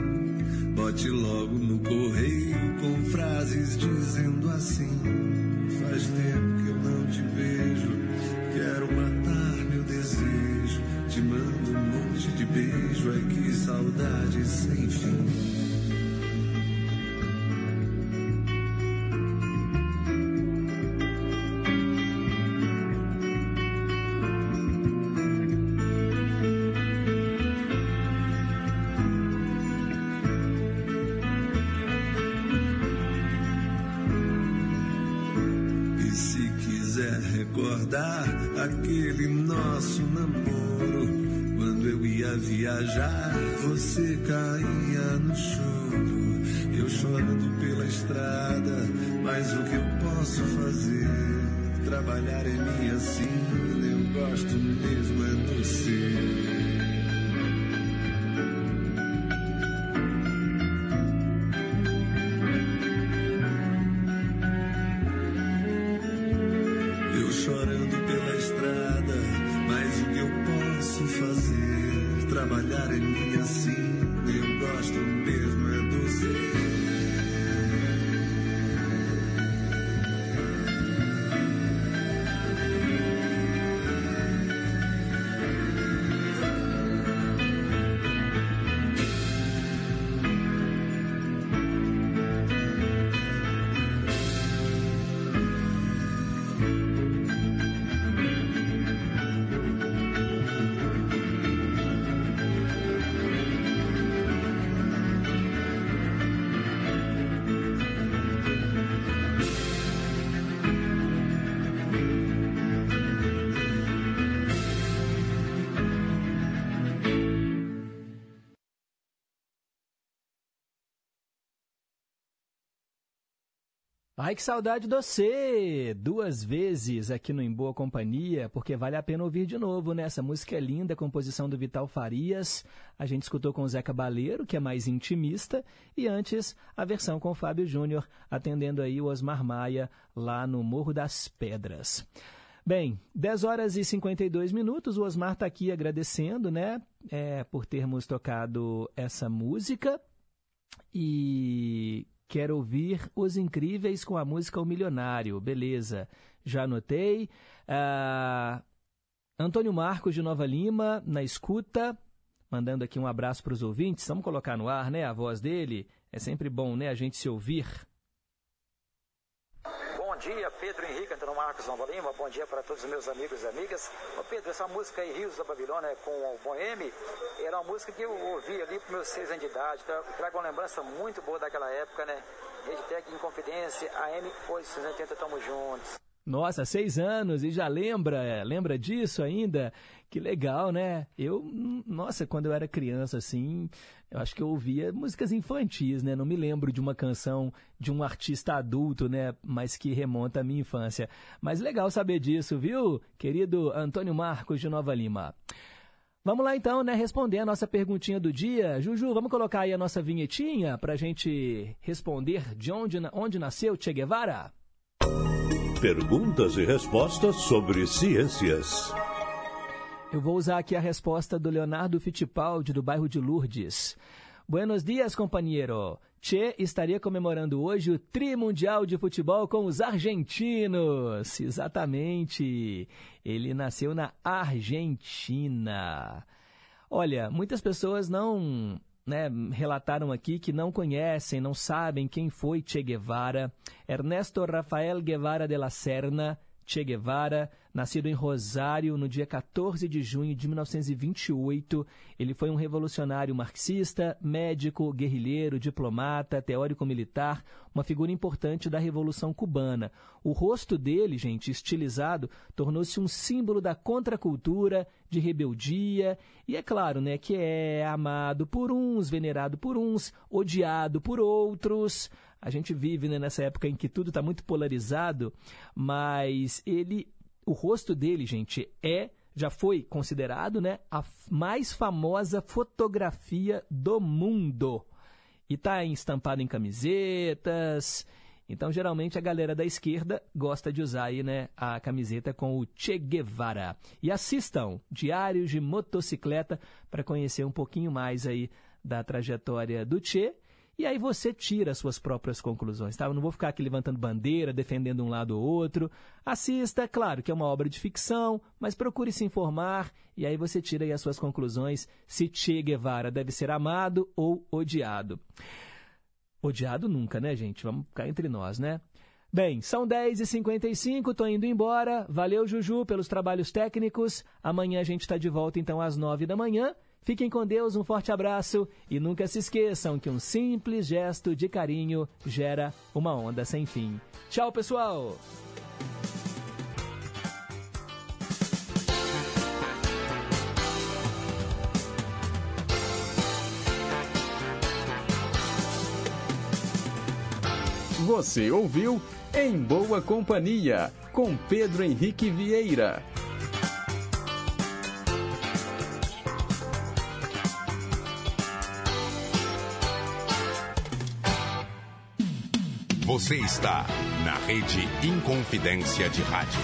S34: Bote logo no correio com frases dizendo assim: Faz tempo Te mando um monte de beijo, ai que saudade sem fim. E se quiser recordar aquele nosso namoro, ia viajar, você caía no choro. Eu chorando pela estrada, mas o que eu posso fazer? Trabalhar em mim assim, eu gosto mesmo é do ser. Trabalhar
S2: Ai, que saudade de você! Duas vezes aqui no Em Boa Companhia, porque vale a pena ouvir de novo, né? Essa música é linda, composição do Vital Farias. A gente escutou com o Zeca Baleiro, que é mais intimista, e antes a versão com o Fábio Júnior, atendendo aí o Osmar Maia lá no Morro das Pedras. Bem, 10 horas e 52 minutos, o Osmar está aqui agradecendo, né, é, por termos tocado essa música. E quero ouvir Os Incríveis com a música O Milionário. Beleza, já anotei. Ah, Antônio Marcos de Nova Lima, na escuta, mandando aqui um abraço para os ouvintes. Vamos colocar no ar, né, a voz dele. É sempre bom, né, a gente se ouvir.
S35: Bom dia, Pedro Henrique, Marcos Nova Lima. Bom dia para todos os meus amigos e amigas. Ô Pedro, essa música aí, Rios da Babilônia, com o Boheme, era uma música que eu ouvi ali para meus seis anos de idade. Então, trago uma lembrança muito boa daquela época, né? Rede Tech Inconfidência, AM 880, tamo juntos.
S2: Nossa, seis anos e já lembra, é, lembra disso ainda? Que legal, né? Eu, hum, nossa, quando eu era criança, assim, eu acho que eu ouvia músicas infantis, né? Não me lembro de uma canção de um artista adulto, né? Mas que remonta à minha infância. Mas legal saber disso, viu? Querido Antônio Marcos de Nova Lima. Vamos lá então, né, responder a nossa perguntinha do dia. Juju, vamos colocar aí a nossa vinhetinha para a gente responder de onde, onde nasceu Che Guevara?
S36: Perguntas e respostas sobre ciências.
S2: Eu vou usar aqui a resposta do Leonardo Fittipaldi, do bairro de Lourdes. Buenos dias, companheiro. Che estaria comemorando hoje o Tri Mundial de Futebol com os argentinos. Exatamente. Ele nasceu na Argentina. Olha, muitas pessoas não né, relataram aqui que não conhecem, não sabem quem foi Che Guevara. Ernesto Rafael Guevara de la Serna, Che Guevara, nascido em Rosário no dia 14 de junho de 1928. Ele foi um revolucionário marxista, médico, guerrilheiro, diplomata, teórico militar, uma figura importante da Revolução Cubana. O rosto dele, gente, estilizado, tornou-se um símbolo da contracultura, de rebeldia, e é claro, né, que é amado por uns, venerado por uns, odiado por outros. A gente vive né, nessa época em que tudo está muito polarizado, mas ele, o rosto dele, gente, é já foi considerado, né, a mais famosa fotografia do mundo. E está estampado em camisetas. Então, geralmente, a galera da esquerda gosta de usar aí, né, a camiseta com o Che Guevara. E assistam Diários de Motocicleta para conhecer um pouquinho mais aí da trajetória do Che. E aí você tira as suas próprias conclusões, tá? Eu não vou ficar aqui levantando bandeira, defendendo um lado ou outro. Assista, claro que é uma obra de ficção, mas procure se informar e aí você tira aí as suas conclusões se Che Guevara deve ser amado ou odiado. Odiado nunca, né, gente? Vamos ficar entre nós, né? Bem, são 10h55, tô indo embora. Valeu, Juju, pelos trabalhos técnicos. Amanhã a gente está de volta, então, às 9 da manhã. Fiquem com Deus, um forte abraço e nunca se esqueçam que um simples gesto de carinho gera uma onda sem fim. Tchau, pessoal!
S37: Você ouviu Em Boa Companhia, com Pedro Henrique Vieira.
S33: Você está na Rede Inconfidência de Rádio.